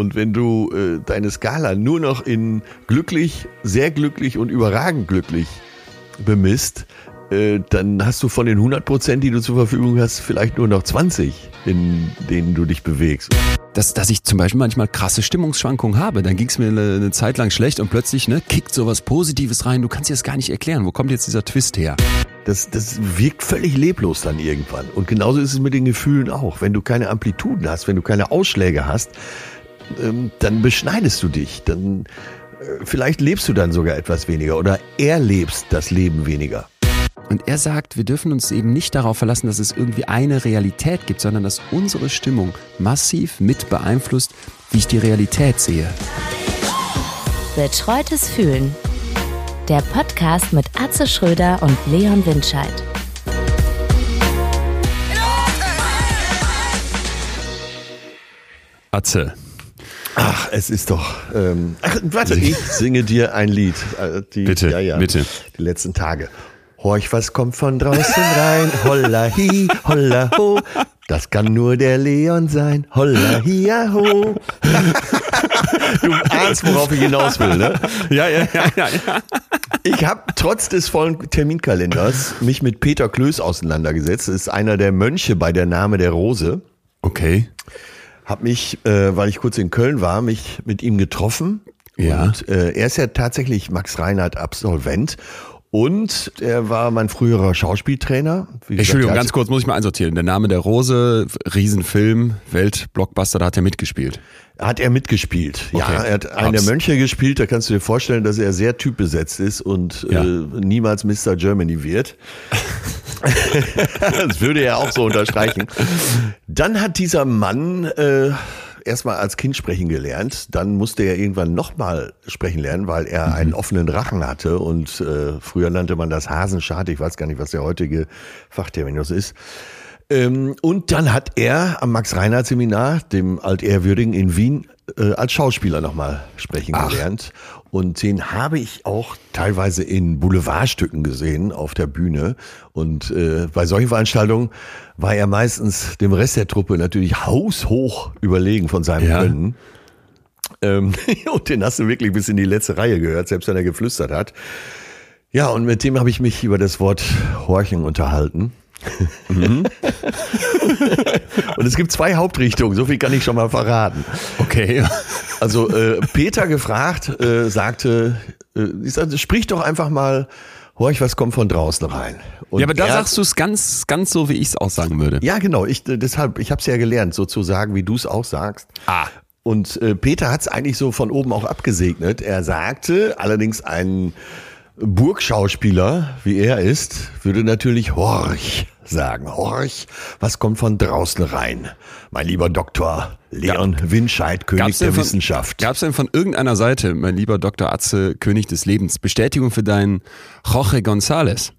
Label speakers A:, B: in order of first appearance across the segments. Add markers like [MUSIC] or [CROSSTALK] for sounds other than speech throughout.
A: Und wenn du äh, deine Skala nur noch in glücklich, sehr glücklich und überragend glücklich bemisst, äh, dann hast du von den 100 Prozent, die du zur Verfügung hast, vielleicht nur noch 20, in denen du dich bewegst.
B: Dass, dass ich zum Beispiel manchmal krasse Stimmungsschwankungen habe. Dann ging es mir eine, eine, Zeit lang schlecht und plötzlich ne, kickt sowas Positives rein. Du kannst dir das gar nicht erklären. Wo kommt jetzt dieser Twist her?
A: Das, das wirkt völlig leblos dann irgendwann. Und genauso ist es mit den Gefühlen auch. Wenn du keine Amplituden hast, wenn du keine Ausschläge hast, ähm, dann beschneidest du dich. Dann äh, vielleicht lebst du dann sogar etwas weniger oder erlebst das Leben weniger.
B: Und er sagt, wir dürfen uns eben nicht darauf verlassen, dass es irgendwie eine Realität gibt, sondern dass unsere Stimmung massiv mit beeinflusst, wie ich die Realität sehe.
C: Betreutes Fühlen. Der Podcast mit Atze Schröder und Leon Windscheid.
B: Atze.
A: Ach, es ist doch. Ähm, ach, warte, ich singe dir ein Lied.
B: Äh, die, bitte, ja, ja, bitte.
A: Die letzten Tage. Horch, was kommt von draußen rein? Holla hi, holla ho. Das kann nur der Leon sein. Holla hi, ho. Du ahnst, worauf ich hinaus will, ne?
B: Ja, ja, ja, ja. ja.
A: Ich habe trotz des vollen Terminkalenders mich mit Peter Klöß auseinandergesetzt. Das ist einer der Mönche bei der Name der Rose.
B: Okay.
A: Hab mich, äh, weil ich kurz in Köln war, mich mit ihm getroffen.
B: Ja.
A: Und äh, er ist ja tatsächlich Max Reinhardt Absolvent und er war mein früherer Schauspieltrainer.
B: Wie Entschuldigung, ganz kurz muss ich mal einsortieren. Der Name der Rose, Riesenfilm, Weltblockbuster, da hat er mitgespielt.
A: Hat er mitgespielt, okay. ja. Er hat einen der Mönche gespielt, da kannst du dir vorstellen, dass er sehr typbesetzt ist und ja. äh, niemals Mr. Germany wird. [LAUGHS] das würde er auch so unterstreichen. Dann hat dieser Mann... Äh, erstmal als Kind sprechen gelernt, dann musste er irgendwann nochmal sprechen lernen, weil er mhm. einen offenen Rachen hatte und äh, früher nannte man das Hasenschad, ich weiß gar nicht, was der heutige Fachterminus ist. Ähm, und dann hat er am Max-Reinhardt-Seminar, dem Altehrwürdigen in Wien, äh, als Schauspieler nochmal sprechen Ach. gelernt. Und den habe ich auch teilweise in Boulevardstücken gesehen auf der Bühne. Und äh, bei solchen Veranstaltungen war er meistens dem Rest der Truppe natürlich haushoch überlegen von seinem ja. Können. Ähm, [LAUGHS] und den hast du wirklich bis in die letzte Reihe gehört, selbst wenn er geflüstert hat. Ja, und mit dem habe ich mich über das Wort Horchen unterhalten. Mhm. [LAUGHS] und es gibt zwei Hauptrichtungen, so viel kann ich schon mal verraten.
B: Okay.
A: Also äh, Peter gefragt, äh, sagte, äh, ich sagte, sprich doch einfach mal, horch, was kommt von draußen rein.
B: Und ja, aber da er, sagst du es ganz, ganz so, wie ich es auch sagen würde.
A: Ja, genau. Ich, äh, deshalb, ich habe es ja gelernt, so zu sagen, wie du es auch sagst.
B: Ah.
A: Und äh, Peter hat es eigentlich so von oben auch abgesegnet. Er sagte allerdings ein Burgschauspieler, wie er ist, würde natürlich Horch sagen. Horch, was kommt von draußen rein? Mein lieber Doktor Leon ja. Winscheid, König der von, Wissenschaft.
B: Gab es denn von irgendeiner Seite, mein lieber Dr. Atze, König des Lebens, Bestätigung für deinen Jorge González?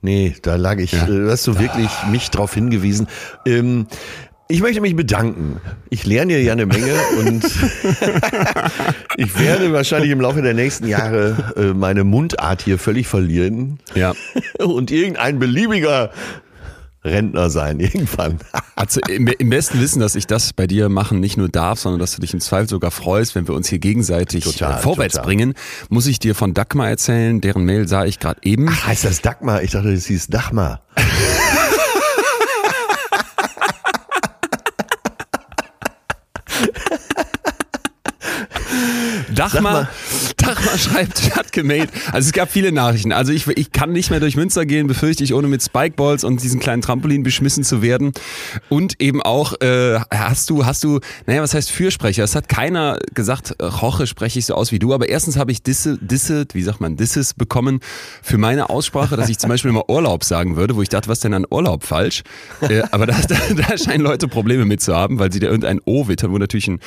A: Nee, da lag ich, ja. Äh, hast du wirklich mich drauf hingewiesen. Ähm, ich möchte mich bedanken. Ich lerne ja eine Menge [LAUGHS] und [LAUGHS] ich werde wahrscheinlich im Laufe der nächsten Jahre äh, meine Mundart hier völlig verlieren.
B: Ja. [LAUGHS]
A: Und irgendein beliebiger Rentner sein, [LAUGHS] irgendwann.
B: Also im, im, besten Wissen, dass ich das bei dir machen nicht nur darf, sondern dass du dich im Zweifel sogar freust, wenn wir uns hier gegenseitig total, vorwärts total. bringen, muss ich dir von Dagmar erzählen, deren Mail sah ich gerade eben.
A: Ach, heißt das Dagmar? Ich dachte, das hieß Dagmar.
B: Dachmar, Dachmar schreibt, [LAUGHS] hat gemailt. Also es gab viele Nachrichten. Also ich, ich kann nicht mehr durch Münster gehen, befürchte ich, ohne mit Spikeballs und diesen kleinen Trampolin beschmissen zu werden. Und eben auch, äh, hast du, hast du, naja, was heißt Fürsprecher? Es hat keiner gesagt, Roche spreche ich so aus wie du, aber erstens habe ich Disse, Disse, wie sagt man, Disses bekommen für meine Aussprache, dass ich zum Beispiel immer Urlaub sagen würde, wo ich dachte, was denn an Urlaub falsch? Äh, aber da, da, [LAUGHS] da scheinen Leute Probleme mit zu haben, weil sie da irgendein O wittern, wo natürlich ein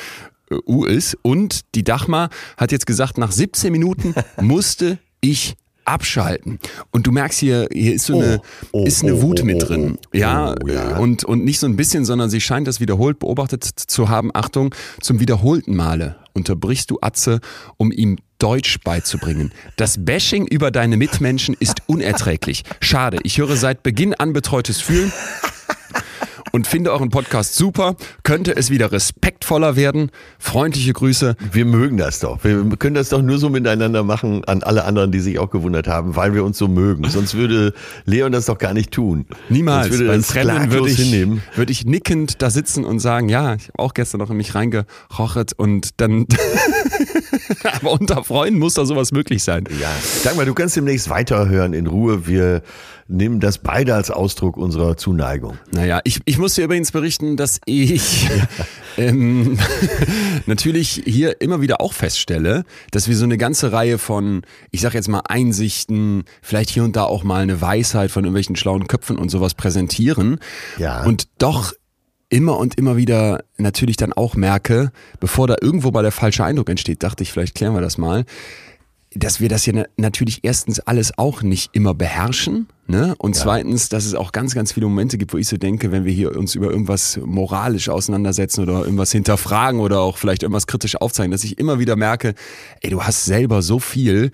B: U ist. Und die Dachmar hat jetzt gesagt, nach 17 Minuten [LAUGHS] musste ich abschalten. Und du merkst hier, hier ist so eine, oh, oh, ist eine oh, Wut mit oh, drin. Oh, ja, ja, Und, und nicht so ein bisschen, sondern sie scheint das wiederholt beobachtet zu haben. Achtung, zum wiederholten Male unterbrichst du Atze, um ihm Deutsch beizubringen. Das Bashing über deine Mitmenschen ist unerträglich. Schade, ich höre seit Beginn an betreutes Fühlen [LAUGHS] und finde euren Podcast super. Könnte es wieder respektvoller werden? Freundliche Grüße.
A: Wir mögen das doch. Wir können das doch nur so miteinander machen an alle anderen, die sich auch gewundert haben, weil wir uns so mögen. Sonst würde Leon das doch gar nicht tun.
B: Niemals.
A: Sonst würde
B: Beim Trennen würde ich,
A: hinnehmen.
B: würde ich nickend da sitzen und sagen, ja, ich habe auch gestern noch in mich reingerochet und dann, [LAUGHS] aber unter Freunden muss da sowas möglich sein.
A: Ja, sag mal, du kannst demnächst weiterhören in Ruhe. Wir nehmen das beide als Ausdruck unserer Zuneigung.
B: Naja, ich, ich muss dir übrigens berichten, dass ich [LAUGHS] ähm, [LAUGHS] natürlich hier immer wieder auch feststelle, dass wir so eine ganze Reihe von, ich sag jetzt mal, Einsichten, vielleicht hier und da auch mal eine Weisheit von irgendwelchen schlauen Köpfen und sowas präsentieren.
A: Ja.
B: Und doch immer und immer wieder natürlich dann auch merke, bevor da irgendwo mal der falsche Eindruck entsteht, dachte ich, vielleicht klären wir das mal, dass wir das ja na- natürlich erstens alles auch nicht immer beherrschen, ne? Und zweitens, dass es auch ganz, ganz viele Momente gibt, wo ich so denke, wenn wir hier uns über irgendwas moralisch auseinandersetzen oder irgendwas hinterfragen oder auch vielleicht irgendwas kritisch aufzeigen, dass ich immer wieder merke, ey, du hast selber so viel,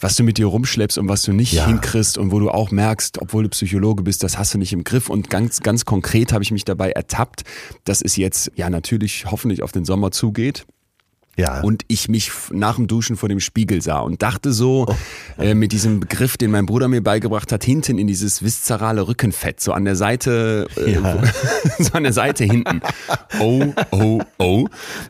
B: was du mit dir rumschleppst und was du nicht
A: Ja.
B: hinkriegst und wo du auch merkst, obwohl du Psychologe bist, das hast du nicht im Griff. Und ganz, ganz konkret habe ich mich dabei ertappt, dass es jetzt ja natürlich hoffentlich auf den Sommer zugeht
A: Ja.
B: und ich mich nach dem Duschen vor dem Spiegel sah und dachte so äh, mit diesem Begriff, den mein Bruder mir beigebracht hat, hinten in dieses viszerale Rückenfett, so an der Seite, äh,
A: Ja. [LAUGHS]
B: so an der Seite hinten. Oh, oh, oh.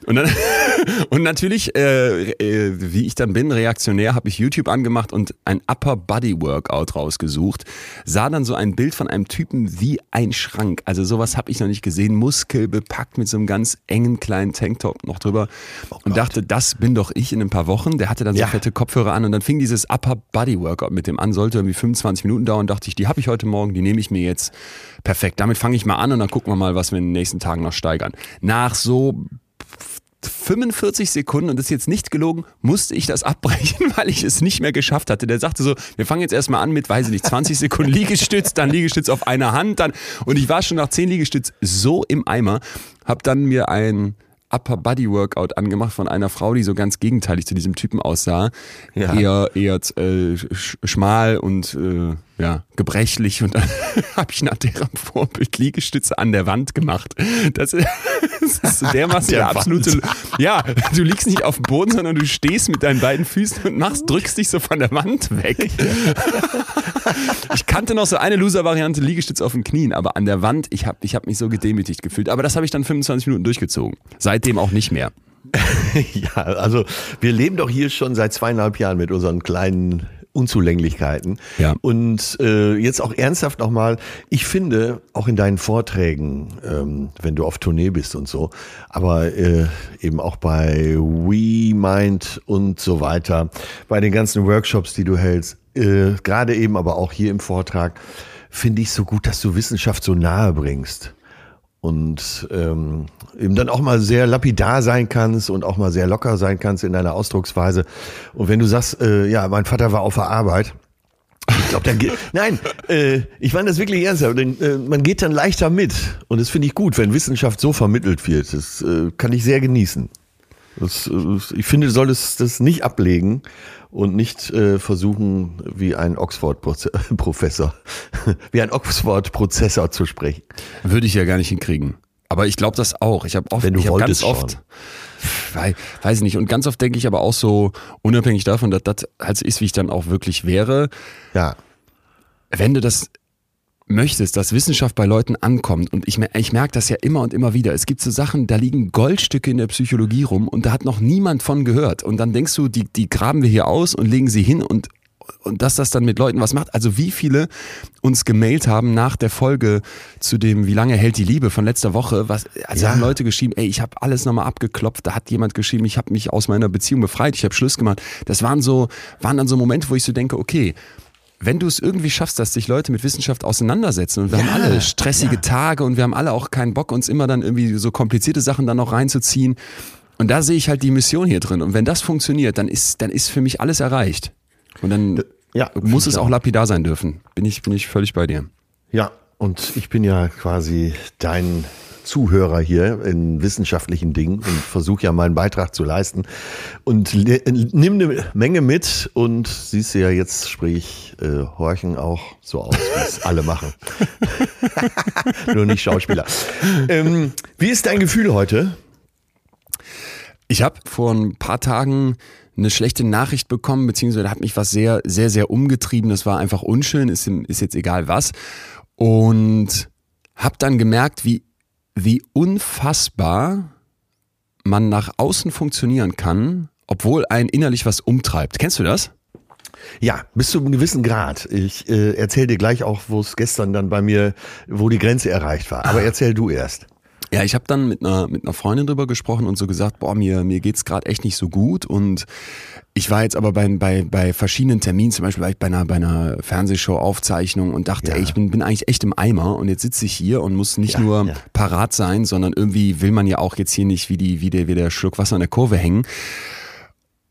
B: Und dann [LAUGHS] und natürlich, äh, äh, wie ich dann bin, reaktionär, habe ich YouTube angemacht und ein Upper Body Workout rausgesucht. Sah dann so ein Bild von einem Typen wie ein Schrank. Also sowas habe ich noch nicht gesehen. Muskel bepackt mit so einem ganz engen kleinen Tanktop noch drüber. und dachte, das bin doch ich in ein paar Wochen. Der hatte dann so
A: Ja.
B: fette Kopfhörer an und dann fing dieses Upper Body Workout mit dem an. Sollte irgendwie 25 Minuten dauern. Dachte ich, die habe ich heute Morgen, die nehme ich mir jetzt. Perfekt. Damit fange ich mal an und dann gucken wir mal, was wir in den nächsten Tagen noch steigern. Nach so 45 Sekunden, und das ist jetzt nicht gelogen, musste ich das abbrechen, [LAUGHS] weil ich es nicht mehr geschafft hatte. Der sagte so, wir fangen jetzt erstmal an mit, weiß ich nicht, 20 Sekunden Liegestütz, dann Liegestütz auf einer Hand, dann, und ich war schon nach 10 Liegestütz so im Eimer, hab dann mir ein Upper Body Workout angemacht von einer Frau, die so ganz gegenteilig zu diesem Typen aussah.
A: Ja.
B: Eher, eher äh, sch schmal und äh, ja, gebrechlich und dann [LAUGHS] habe ich nach deren Vorbild Liegestütze an der Wand gemacht. Das, ist- das ist [LAUGHS] dermaßen
A: der
B: der absolute. Ja, du liegst nicht auf dem Boden, sondern du stehst mit deinen beiden Füßen und machst, drückst dich so von der Wand weg. [LAUGHS] Ich kannte noch so eine Loser-Variante, Liegestütz auf den Knien, aber an der Wand, ich habe ich hab mich so gedemütigt gefühlt. Aber das habe ich dann 25 Minuten durchgezogen. Seitdem auch nicht mehr.
A: Ja, also wir leben doch hier schon seit zweieinhalb Jahren mit unseren kleinen Unzulänglichkeiten.
B: Ja.
A: Und äh, jetzt auch ernsthaft nochmal, ich finde, auch in deinen Vorträgen, ähm, wenn du auf Tournee bist und so, aber äh, eben auch bei WeMind und so weiter, bei den ganzen Workshops, die du hältst, äh, gerade eben aber auch hier im Vortrag, finde ich so gut, dass du Wissenschaft so nahe bringst und ähm, eben dann auch mal sehr lapidar sein kannst und auch mal sehr locker sein kannst in deiner Ausdrucksweise. Und wenn du sagst, äh, ja, mein Vater war auf der Arbeit, ich glaube, dann geht, [LAUGHS] nein, äh, ich meine das wirklich ernsthaft, denn äh, man geht dann leichter mit und das finde ich gut, wenn Wissenschaft so vermittelt wird. Das äh, kann ich sehr genießen. Das, äh, ich finde, du solltest das nicht ablegen und nicht äh, versuchen, wie ein Oxford-Professor, [LAUGHS] [LAUGHS] wie ein Oxford-Prozessor zu sprechen.
B: Würde ich ja gar nicht hinkriegen. Aber ich glaube das auch. Ich habe oft,
A: Wenn du
B: ich hab ganz
A: wolltest
B: oft,
A: schon.
B: Wei- weiß ich nicht. Und ganz oft denke ich aber auch so, unabhängig davon, dass das halt so ist, wie ich dann auch wirklich wäre,
A: Ja,
B: wenn du das möchtest, dass Wissenschaft bei Leuten ankommt und ich, ich merke das ja immer und immer wieder. Es gibt so Sachen, da liegen Goldstücke in der Psychologie rum und da hat noch niemand von gehört. Und dann denkst du, die, die graben wir hier aus und legen sie hin und und dass das dann mit Leuten was macht. Also wie viele uns gemailt haben nach der Folge zu dem Wie lange hält die Liebe von letzter Woche. Was, also
A: Ja.
B: haben Leute geschrieben, ey, ich habe alles nochmal abgeklopft. Da hat jemand geschrieben, ich habe mich aus meiner Beziehung befreit, ich habe Schluss gemacht. Das waren so, waren dann so Momente, wo ich so denke, okay, wenn du es irgendwie schaffst, dass sich Leute mit Wissenschaft auseinandersetzen und wir haben alle stressige Tage und wir haben alle auch keinen Bock, uns immer dann irgendwie so komplizierte Sachen dann noch reinzuziehen. Und da sehe ich halt die Mission hier drin. Und wenn das funktioniert, dann ist, dann ist für mich alles erreicht. Und dann
A: ja,
B: muss es auch lapidar sein dürfen. Bin ich, bin ich völlig bei dir.
A: Ja, und ich bin ja quasi dein Zuhörer hier in wissenschaftlichen Dingen und versuche ja meinen Beitrag zu leisten. Und nimm eine Menge mit und siehst du ja, jetzt sprich äh, Horchen auch so aus, wie es alle machen. [LAUGHS] Nur nicht Schauspieler. Ähm, wie ist dein Gefühl heute?
B: Ich habe vor ein paar Tagen eine schlechte Nachricht bekommen, beziehungsweise hat mich was sehr, sehr, sehr umgetrieben. Das war einfach unschön, ist, ist jetzt egal was. Und habe dann gemerkt, wie, wie unfassbar man nach außen funktionieren kann, obwohl einen innerlich was umtreibt. Kennst du das?
A: Ja, bis zu einem gewissen Grad. Ich äh, erzähle dir gleich auch, wo es gestern dann bei mir, wo die Grenze erreicht war. Aber erzähl du erst.
B: Ja, ich habe dann mit einer mit einer Freundin drüber gesprochen und so gesagt, boah, mir mir geht's gerade echt nicht so gut und ich war jetzt aber bei, bei, bei verschiedenen Terminen, zum Beispiel war ich bei einer, bei einer Fernsehshow-Aufzeichnung und dachte, ja. ey, ich bin, bin eigentlich echt im Eimer und jetzt sitze ich hier und muss nicht ja, nur ja. parat sein, sondern irgendwie will man ja auch jetzt hier nicht wie, die, wie, der, wie der Schluck Wasser in der Kurve hängen.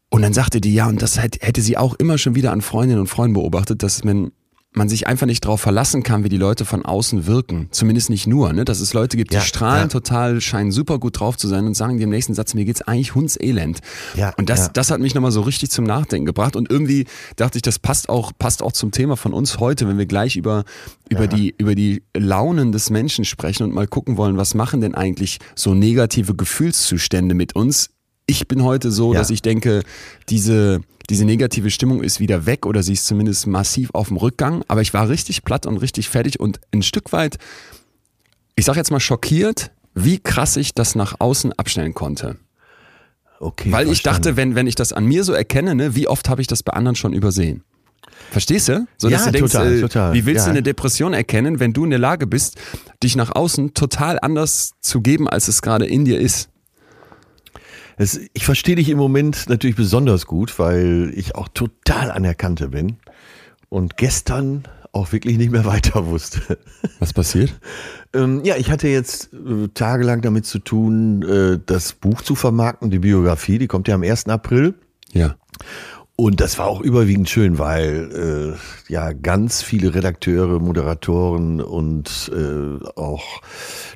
B: Und dann sagte die, ja, und das hätte sie auch immer schon wieder an Freundinnen und Freunden beobachtet, dass man man sich einfach nicht darauf verlassen kann, wie die Leute von außen wirken. Zumindest nicht nur, ne? Dass es Leute gibt, die ja, strahlen ja. total, scheinen super gut drauf zu sein und sagen im nächsten Satz, mir geht's eigentlich hundselend. Ja, und das, ja. das hat mich nochmal so richtig zum Nachdenken gebracht. Und irgendwie dachte ich, das passt auch, passt auch zum Thema von uns heute, wenn wir gleich über, über die, über die Launen des Menschen sprechen und mal gucken wollen, was machen denn eigentlich so negative Gefühlszustände mit uns? Ich bin heute so, dass ich denke, diese, diese negative Stimmung ist wieder weg oder sie ist zumindest massiv auf dem Rückgang. Aber ich war richtig platt und richtig fertig und ein Stück weit, ich sag jetzt mal schockiert, wie krass ich das nach außen abstellen konnte. Okay, Weil ich dachte, wenn, wenn ich das an mir so erkenne, ne, wie oft habe ich das bei anderen schon übersehen? Verstehst du? So, dass
A: ja,
B: du denkst,
A: total,
B: äh,
A: total.
B: wie willst
A: ja.
B: du eine Depression erkennen, wenn du in der Lage bist, dich nach außen total anders zu geben, als es gerade in dir ist?
A: Es, ich verstehe dich im Moment natürlich besonders gut, weil ich auch total an der Kante bin und gestern auch wirklich nicht mehr [LAUGHS] weiter wusste.
B: Was passiert?
A: ähm, ja, ich hatte jetzt äh, tagelang damit zu tun, äh, das Buch zu vermarkten, die Biografie, die kommt ja am 1. April.
B: Ja.
A: Und das war auch überwiegend schön, weil äh, ja ganz viele Redakteure, Moderatoren und äh, auch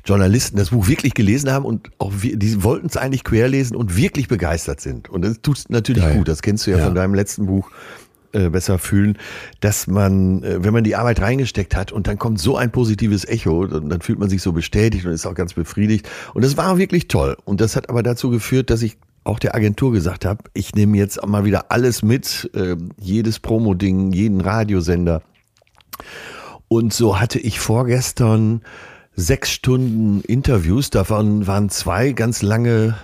A: Journalisten das Buch wirklich gelesen haben und auch die wollten es eigentlich querlesen und wirklich begeistert sind. Und das tut natürlich Geil. gut. Das kennst du ja, ja, von deinem letzten Buch äh, besser fühlen, dass man, äh, wenn man die Arbeit reingesteckt hat und dann kommt so ein positives Echo, dann, dann fühlt man sich so bestätigt und ist auch ganz befriedigt. Und das war wirklich toll. Und das hat aber dazu geführt, dass ich auch der Agentur gesagt habe, ich nehme jetzt mal wieder alles mit, äh, jedes Promo-Ding, jeden Radiosender. Und so hatte ich vorgestern sechs Stunden Interviews, davon waren zwei ganz lange,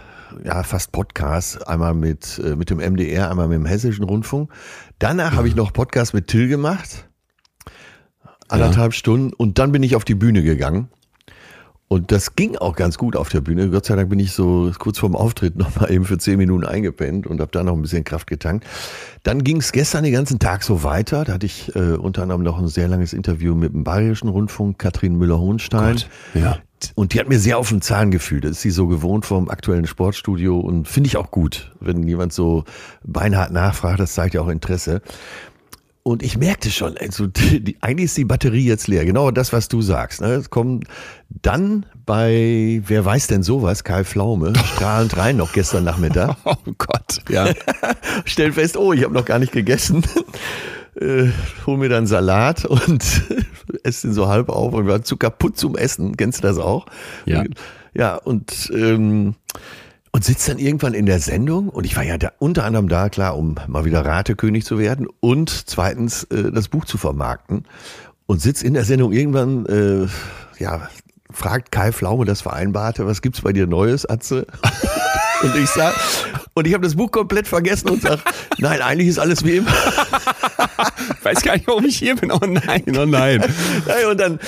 A: ja, fast Podcasts, einmal mit, äh, mit dem MDR, einmal mit dem Hessischen Rundfunk. Danach ja. habe ich noch Podcast mit Till gemacht, anderthalb ja. Stunden, und dann bin ich auf die Bühne gegangen. Und das ging auch ganz gut auf der Bühne. Gott sei Dank bin ich so kurz vorm Auftritt nochmal eben für zehn Minuten eingepennt und habe da noch ein bisschen Kraft getankt. Dann ging es gestern den ganzen Tag so weiter. Da hatte ich äh, unter anderem noch ein sehr langes Interview mit dem Bayerischen Rundfunk, Katrin Müller-Hohenstein.
B: Ja.
A: Und die hat mir sehr auf den Zahn gefühlt. Das ist sie so gewohnt vom aktuellen Sportstudio und finde ich auch gut, wenn jemand so beinhart nachfragt. Das zeigt ja auch Interesse. Und ich merkte schon, also die, eigentlich ist die Batterie jetzt leer. Genau das, was du sagst. Ne? Es kommt dann bei, wer weiß denn sowas, Kai Pflaume, strahlend rein noch gestern Nachmittag. [LAUGHS]
B: Oh Gott, ja. [LAUGHS]
A: Stell fest, oh, ich habe noch gar nicht gegessen. Äh, hol mir dann Salat und [LAUGHS] esse den so halb auf und war zu kaputt zum Essen. Kennst du das auch?
B: Ja.
A: Ja, und ähm, und sitzt dann irgendwann in der Sendung und ich war ja da, unter anderem da, klar, um mal wieder Ratekönig zu werden und zweitens äh, das Buch zu vermarkten und sitzt in der Sendung irgendwann, äh, ja, fragt Kai Pflaume das Vereinbarte, was gibt's bei dir Neues, Atze? [LAUGHS] und ich sag, und ich habe das Buch komplett vergessen und sag, nein, eigentlich ist alles wie immer. [LAUGHS]
B: Weiß gar nicht, warum ich hier bin. Oh nein, oh nein.
A: und dann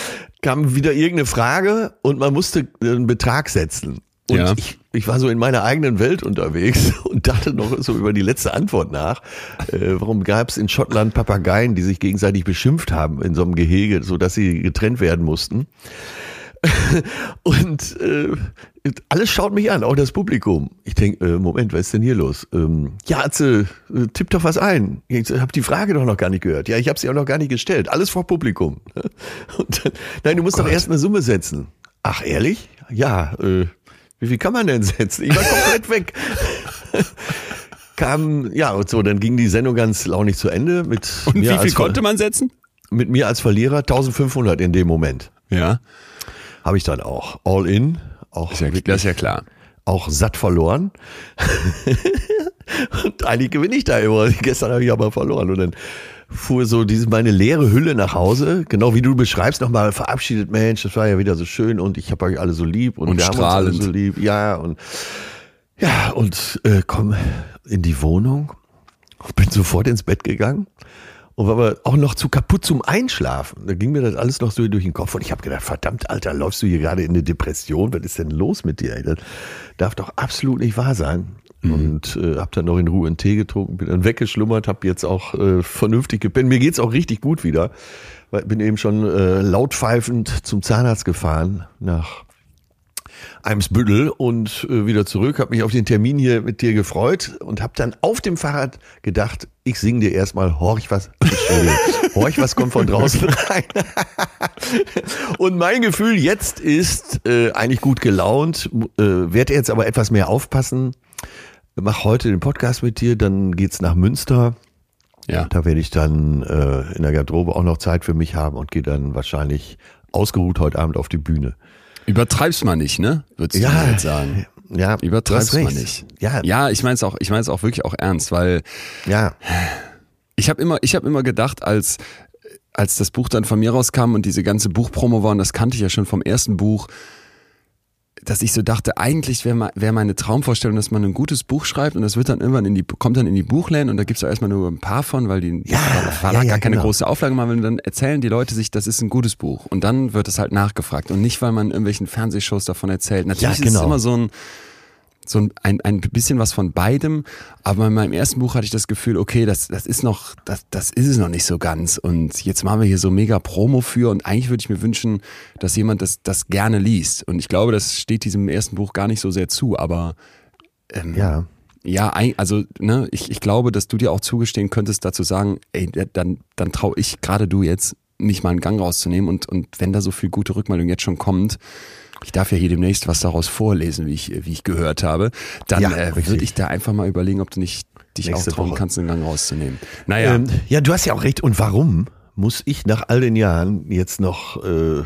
A: kam wieder irgendeine Frage und man musste einen Betrag setzen. Und ja. ich, ich war so in meiner eigenen Welt unterwegs [LAUGHS] und dachte noch so über die letzte Antwort nach. Äh, warum gab es in Schottland Papageien, die sich gegenseitig beschimpft haben in so einem Gehege, so dass sie getrennt werden mussten? [LAUGHS] und äh, alles schaut mich an, auch das Publikum. Ich denke, äh, Moment, was ist denn hier los? Ähm, ja, Atze, äh, tipp doch was ein. Ich habe die Frage doch noch gar nicht gehört. Ja, ich habe sie auch noch gar nicht gestellt. Alles vor Publikum. [LAUGHS] Und dann, nein, du musst oh doch erst eine Summe setzen. Ach, ehrlich? ja, äh, wie viel kann man denn setzen? Ich war komplett weg. Kam, ja, und so, dann ging die Sendung ganz launig zu Ende mit
B: Und wie viel konnte man setzen?
A: Mit mir als Verlierer 1500 in dem Moment.
B: Ja.
A: Habe ich dann auch. All in. Auch,
B: Ist ja, das ist ja klar.
A: auch satt verloren. [LAUGHS] und eigentlich gewinne ich da immer. Gestern habe ich aber verloren. Und dann fuhr so diese meine leere Hülle nach Hause, genau wie du beschreibst, nochmal verabschiedet, Mensch, das war ja wieder so schön und ich habe euch alle so lieb und,
B: Und
A: wir haben uns
B: strahlend.
A: alle so lieb. Ja, und ja, und äh, komm in die Wohnung, bin sofort ins Bett gegangen und war aber auch noch zu kaputt zum Einschlafen. Da ging mir das alles noch so durch den Kopf und ich habe gedacht, verdammt, Alter, läufst du hier gerade in eine Depression? Was ist denn los mit dir? Das darf doch absolut nicht wahr sein. Und äh, habe dann noch in Ruhe einen Tee getrunken, bin dann weggeschlummert, habe jetzt auch äh, vernünftig gepennt. Mir geht's auch richtig gut wieder, weil bin eben schon äh, laut pfeifend zum Zahnarzt gefahren nach Eimsbüttel und äh, wieder zurück, habe mich auf den Termin hier mit dir gefreut und habe dann auf dem Fahrrad gedacht, ich singe dir erstmal Horch was, [LAUGHS] Horch was kommt von draußen [LAUGHS] rein. und mein Gefühl jetzt ist äh, eigentlich gut gelaunt, äh, werde jetzt aber etwas mehr aufpassen, mach heute den Podcast mit dir, dann geht's nach Münster.
B: Ja.
A: Da werde ich dann äh, in der Garderobe auch noch Zeit für mich haben und gehe dann wahrscheinlich ausgeruht heute Abend auf die Bühne.
B: Übertreib's mal nicht, ne? Würdest du mir jetzt sagen.
A: Ja,
B: Übertreib's mal nicht.
A: Ja, ja,
B: Ja, ich meine es auch, ich meine es auch wirklich auch ernst, weil
A: ja,
B: ich habe immer, ich habe immer gedacht, als als das Buch dann von mir rauskam und diese ganze Buchpromo war, und das kannte ich ja schon vom ersten Buch, dass ich so dachte, eigentlich wäre wär meine Traumvorstellung, dass man ein gutes Buch schreibt und das wird dann irgendwann in die, kommt dann in die Buchläden und da gibt's ja erstmal nur ein paar von, weil die
A: Ja,
B: Verlag
A: ja, ja,
B: gar keine
A: genau.
B: große Auflage machen will und dann erzählen die Leute sich, das ist ein gutes Buch und dann wird es halt nachgefragt und nicht, weil man in irgendwelchen Fernsehshows davon erzählt. Natürlich
A: Ja,
B: ist es
A: genau.
B: immer so ein, so ein, ein, bisschen was von beidem, aber in meinem ersten Buch hatte ich das Gefühl, okay, das, das ist noch, das, das ist es noch nicht so ganz. Und jetzt machen wir hier so mega Promo für. Und eigentlich würde ich mir wünschen, dass jemand das, das gerne liest. Und ich glaube, das steht diesem ersten Buch gar nicht so sehr zu, aber ähm,
A: ja.
B: ja, also ne, ich, ich glaube, dass du dir auch zugestehen könntest, dazu sagen, ey, dann, dann traue ich gerade du jetzt, mich mal einen Gang rauszunehmen. Und, und wenn da so viel gute Rückmeldung jetzt schon kommt, ich darf ja hier demnächst was daraus vorlesen, wie ich, wie ich gehört habe, dann
A: Ja,
B: äh, würde ich da einfach mal überlegen, ob du nicht dich auch trauen
A: Woche.
B: kannst, einen Gang rauszunehmen. Naja,
A: Ähm, ja, du hast ja auch recht. Und warum muss ich nach all den Jahren jetzt noch äh, äh,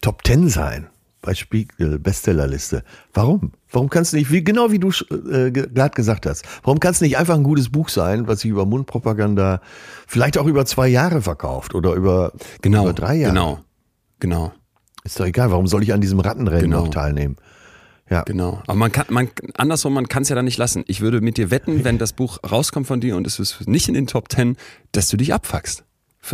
A: Top Ten sein bei Spiegel Bestsellerliste? Warum? Warum kannst du nicht, wie, genau wie du äh, ge- gerade gesagt hast, warum kann es nicht einfach ein gutes Buch sein, was sich über Mundpropaganda vielleicht auch über zwei Jahre verkauft oder über,
B: genau,
A: über drei Jahre?
B: genau, genau.
A: Ist doch egal. Warum soll ich an diesem Rattenrennen
B: Genau.
A: noch teilnehmen? Ja.
B: Genau. Aber man kann, man, andersrum, man kann es ja dann nicht lassen. Ich würde mit dir wetten, wenn das Buch rauskommt von dir und es ist nicht in den Top Ten, dass du dich abfuckst.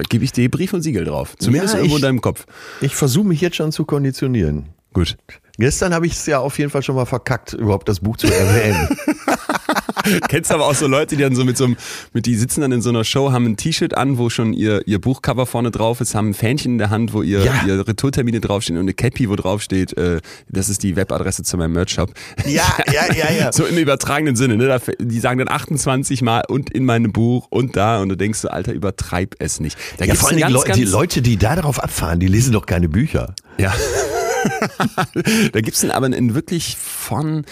B: Gebe ich dir Brief und Siegel drauf. Zumindest
A: Ja,
B: irgendwo
A: ich-
B: in deinem Kopf.
A: Ich versuche mich jetzt schon zu konditionieren.
B: Gut.
A: Gestern habe ich es ja auf jeden Fall schon mal verkackt, überhaupt das Buch zu erwähnen. [LAUGHS] [LAUGHS]
B: Kennst aber auch so Leute, die dann so mit so einem, mit die sitzen dann in so einer Show, haben ein T-Shirt an, wo schon ihr, ihr Buchcover vorne drauf ist, haben ein Fähnchen in der Hand, wo ihr,
A: Ja.
B: ihre Retourtermine draufstehen und eine Cappy, wo draufsteht, äh, das ist die Webadresse zu meinem Merch-Shop.
A: Ja, [LAUGHS] ja, ja, ja.
B: So im übertragenen Sinne, ne? Die sagen dann 28 Mal und in meinem Buch und da und du denkst so, Alter, übertreib es nicht. Da
A: Ja, vor allem die, Leu die Leute, die da darauf abfahren, die lesen doch keine Bücher.
B: Ja. [LAUGHS] [LAUGHS] da gibt's dann aber einen wirklich von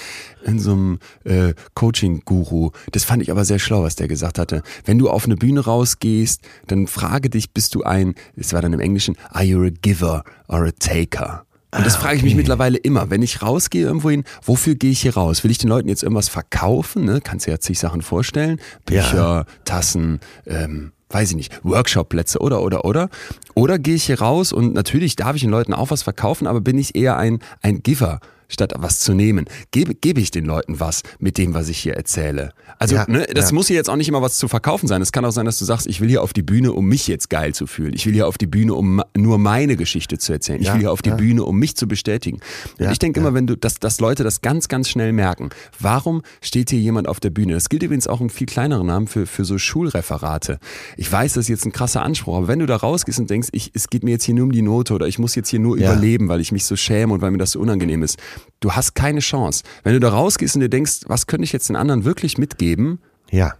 B: in so einem äh, Coaching-Guru. Das fand ich aber sehr schlau, was der gesagt hatte. Wenn du auf eine Bühne rausgehst, dann frage dich, bist du ein, es war dann im Englischen, are you a giver or a taker? Und das frage ich mich mittlerweile immer. Wenn ich rausgehe irgendwo hin, wofür gehe ich hier raus? Will ich den Leuten jetzt irgendwas verkaufen? Ne? Kannst du ja zig Sachen vorstellen. Bücher, Tassen, ähm, weiß ich nicht, Workshopplätze oder, oder, oder. Oder gehe ich hier raus und natürlich darf ich den Leuten auch was verkaufen, aber bin ich eher ein, ein Giver, statt was zu nehmen? Gebe, gebe ich den Leuten was mit dem, was ich hier erzähle? Also,
A: Ja,
B: ne, das
A: ja.
B: muss hier jetzt auch nicht immer was zu verkaufen sein. Es kann auch sein, dass du sagst, ich will hier auf die Bühne, um mich jetzt geil zu fühlen. Ich will hier auf die Bühne, um nur meine Geschichte zu erzählen. Ich
A: Ja,
B: will hier auf die. Bühne, um mich zu bestätigen. Und ich denke immer, wenn du, dass, dass Leute das ganz, ganz schnell merken. Warum steht hier jemand auf der Bühne? Das gilt übrigens auch im viel kleineren Namen für, für so Schulreferate. Ich weiß, das ist jetzt ein krasser Anspruch, aber wenn du da rausgehst und denkst, ich, es geht mir jetzt hier nur um die Note oder ich muss jetzt hier nur überleben, weil ich mich so schäme und weil mir das so unangenehm ist, du hast keine Chance. Wenn du da rausgehst und dir denkst, was könnte ich jetzt den anderen wirklich mitgeben,
A: Ja.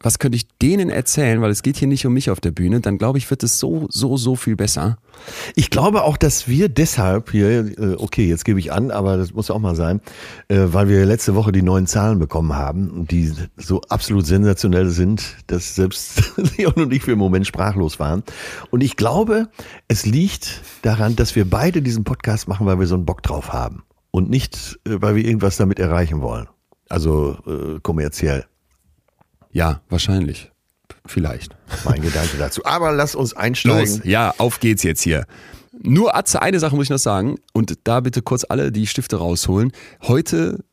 B: was könnte ich denen erzählen, weil es geht hier nicht um mich auf der Bühne, dann glaube ich, wird es so, so, so viel besser.
A: Ich glaube auch, dass wir deshalb hier, äh, okay, jetzt gebe ich an, aber das muss auch mal sein, äh, weil wir letzte Woche die neuen Zahlen bekommen haben, die so absolut sensationell sind, dass selbst [LAUGHS] Leon und ich für einen Moment sprachlos waren. Und ich glaube, es liegt daran, dass wir beide diesen Podcast machen, weil wir so einen Bock drauf haben und nicht, äh, weil wir irgendwas damit erreichen wollen. Also äh, kommerziell.
B: Ja, wahrscheinlich. Vielleicht.
A: Mein Gedanke [LAUGHS] dazu. Aber lass uns einsteigen.
B: Los, ja, auf geht's jetzt hier. Nur Atze, eine Sache muss ich noch sagen. Und da bitte kurz alle die Stifte rausholen. Heute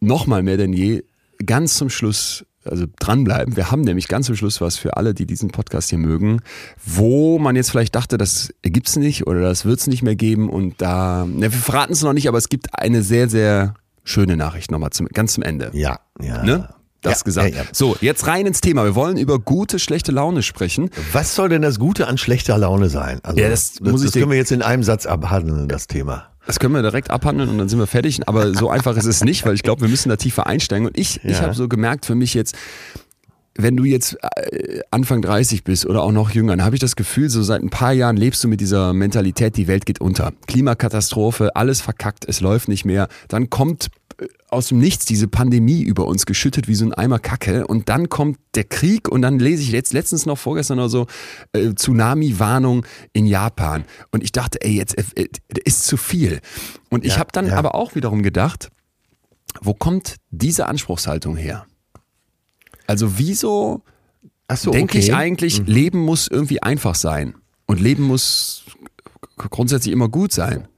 B: nochmal mehr denn je, ganz zum Schluss, also dranbleiben. Wir haben nämlich ganz zum Schluss was für alle, die diesen Podcast hier mögen, wo man jetzt vielleicht dachte, das gibt's nicht oder das wird's nicht mehr geben. Und da, ne, wir verraten es noch nicht, aber es gibt eine sehr, sehr schöne Nachricht nochmal zum, ganz zum Ende.
A: Ja, ja.
B: Ne? Das
A: Ja,
B: gesagt.
A: ja, ja.
B: So, jetzt rein ins Thema. Wir wollen über gute, schlechte Laune sprechen.
A: Was soll denn das Gute an schlechter Laune sein? Also,
B: das
A: das,
B: muss ich
A: das können wir jetzt in einem Satz abhandeln, das Thema.
B: Das können wir direkt abhandeln und dann sind wir fertig. Aber so [LAUGHS] einfach ist es nicht, weil ich glaube, wir müssen da tiefer einsteigen. Und ich, ich
A: Ja.
B: habe so gemerkt für mich jetzt, wenn du jetzt äh, Anfang 30 bist oder auch noch jünger, dann habe ich das Gefühl, so seit ein paar Jahren lebst du mit dieser Mentalität, die Welt geht unter. Klimakatastrophe, alles verkackt, es läuft nicht mehr. Dann kommt aus dem Nichts diese Pandemie über uns geschüttet wie so ein Eimer Kacke und dann kommt der Krieg und dann lese ich letzt, letztens noch vorgestern oder so äh, Tsunami-Warnung in Japan und ich dachte, ey, jetzt äh, äh, ist zu viel. Und ich
A: Ja,
B: habe dann
A: ja.
B: aber auch wiederum gedacht, wo kommt diese Anspruchshaltung her? Also wieso
A: so,
B: denke
A: okay.
B: ich eigentlich, Leben muss irgendwie einfach sein und Leben muss grundsätzlich immer gut sein.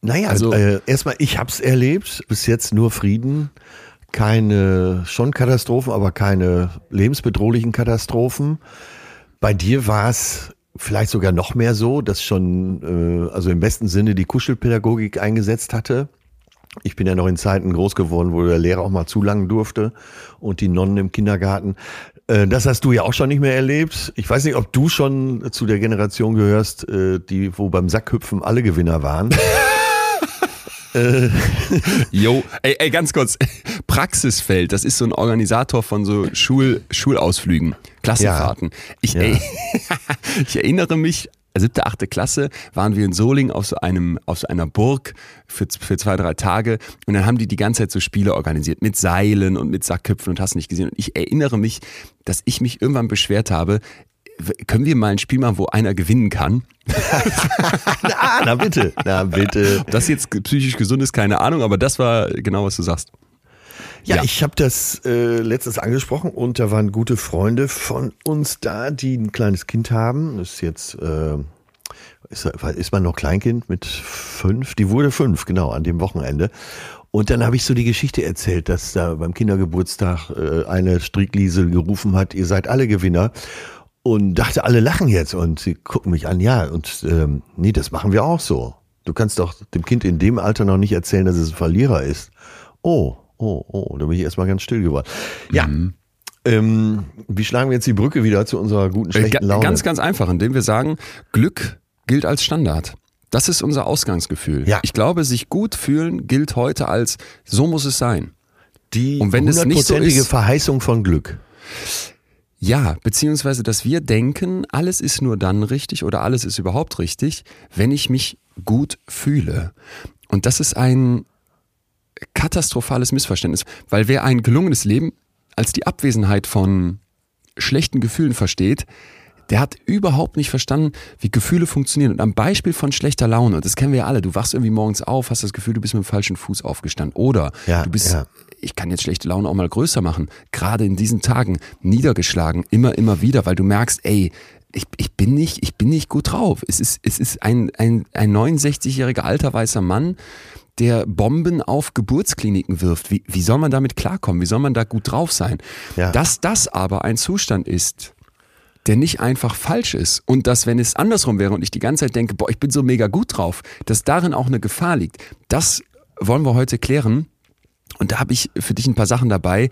A: Naja,
B: Also-
A: äh, erstmal, ich hab's erlebt, bis jetzt nur Frieden, keine, schon Katastrophen, aber keine lebensbedrohlichen Katastrophen. Bei dir war es vielleicht sogar noch mehr so, dass schon, äh, also im besten Sinne die Kuschelpädagogik eingesetzt hatte. Ich bin ja noch in Zeiten groß geworden, wo der Lehrer auch mal zulangen durfte und die Nonnen im Kindergarten. Äh, Das hast du ja auch schon nicht mehr erlebt. Ich weiß nicht, ob du schon zu der Generation gehörst, äh, die, wo beim Sackhüpfen alle Gewinner waren. [LAUGHS]
B: Jo, ey, ey, ganz kurz. Praxisfeld, das ist so ein Organisator von so Schul, Schulausflügen, Klassenfahrten. Ich, ey, [LAUGHS] ich erinnere mich, siebte, achte Klasse waren wir in Solingen auf so einem, auf so einer Burg für, für zwei, drei Tage und dann haben die die ganze Zeit so Spiele organisiert mit Seilen und mit Sackköpfen und hast nicht gesehen. Und ich erinnere mich, dass ich mich irgendwann beschwert habe, können wir mal ein Spiel machen, wo einer gewinnen kann? [LAUGHS]
A: Na, na bitte, na bitte.
B: Ob das jetzt psychisch gesund ist, keine Ahnung, aber das war genau, was du sagst.
A: Ja,
B: Ja.
A: ich habe das äh, letztens angesprochen und da waren gute Freunde von uns da, die ein kleines Kind haben. Das ist jetzt, äh, ist, ist man noch Kleinkind mit fünf? Die wurde fünf, genau, an dem Wochenende. Und dann habe ich so die Geschichte erzählt, dass da beim Kindergeburtstag äh, eine Strickliesel gerufen hat, ihr seid alle Gewinner. Und dachte, alle lachen jetzt und sie gucken mich an, ja, und ähm, nee, das machen wir auch so. Du kannst doch dem Kind in dem Alter noch nicht erzählen, dass es ein Verlierer ist. Oh, oh, oh, da bin ich erstmal ganz still geworden. Ja, ähm, wie schlagen wir jetzt die Brücke wieder zu unserer guten,
B: Äh,
A: schlechten Laune?
B: Ganz, ganz einfach, indem wir sagen, Glück gilt als Standard. Das ist unser Ausgangsgefühl.
A: Ja.
B: Ich glaube, sich gut fühlen gilt heute als, so muss es sein.
A: die
B: so
A: hundertprozentige
B: ist-
A: Verheißung von Glück.
B: Ja, beziehungsweise, dass wir denken, alles ist nur dann richtig oder alles ist überhaupt richtig, wenn ich mich gut fühle. Und das ist ein katastrophales Missverständnis, weil wer ein gelungenes Leben als die Abwesenheit von schlechten Gefühlen versteht, der hat überhaupt nicht verstanden, wie Gefühle funktionieren. Und am Beispiel von schlechter Laune, das kennen wir ja alle, du wachst irgendwie morgens auf, hast das Gefühl, du bist mit dem falschen Fuß aufgestanden. Oder
A: Ja,
B: du bist,
A: ja.
B: Ich kann jetzt schlechte Laune auch mal größer machen, gerade in diesen Tagen niedergeschlagen, immer, immer wieder, weil du merkst, ey, ich, ich bin nicht, ich bin nicht gut drauf. Es ist, es ist ein, ein, ein 69-jähriger alter weißer Mann, der Bomben auf Geburtskliniken wirft. Wie, wie soll man damit klarkommen? Wie soll man da gut drauf sein?
A: Ja.
B: Dass das aber ein Zustand ist, der nicht einfach falsch ist und dass, wenn es andersrum wäre und ich die ganze Zeit denke, boah, ich bin so mega gut drauf, dass darin auch eine Gefahr liegt. Das wollen wir heute klären. Und da habe ich für dich ein paar Sachen dabei,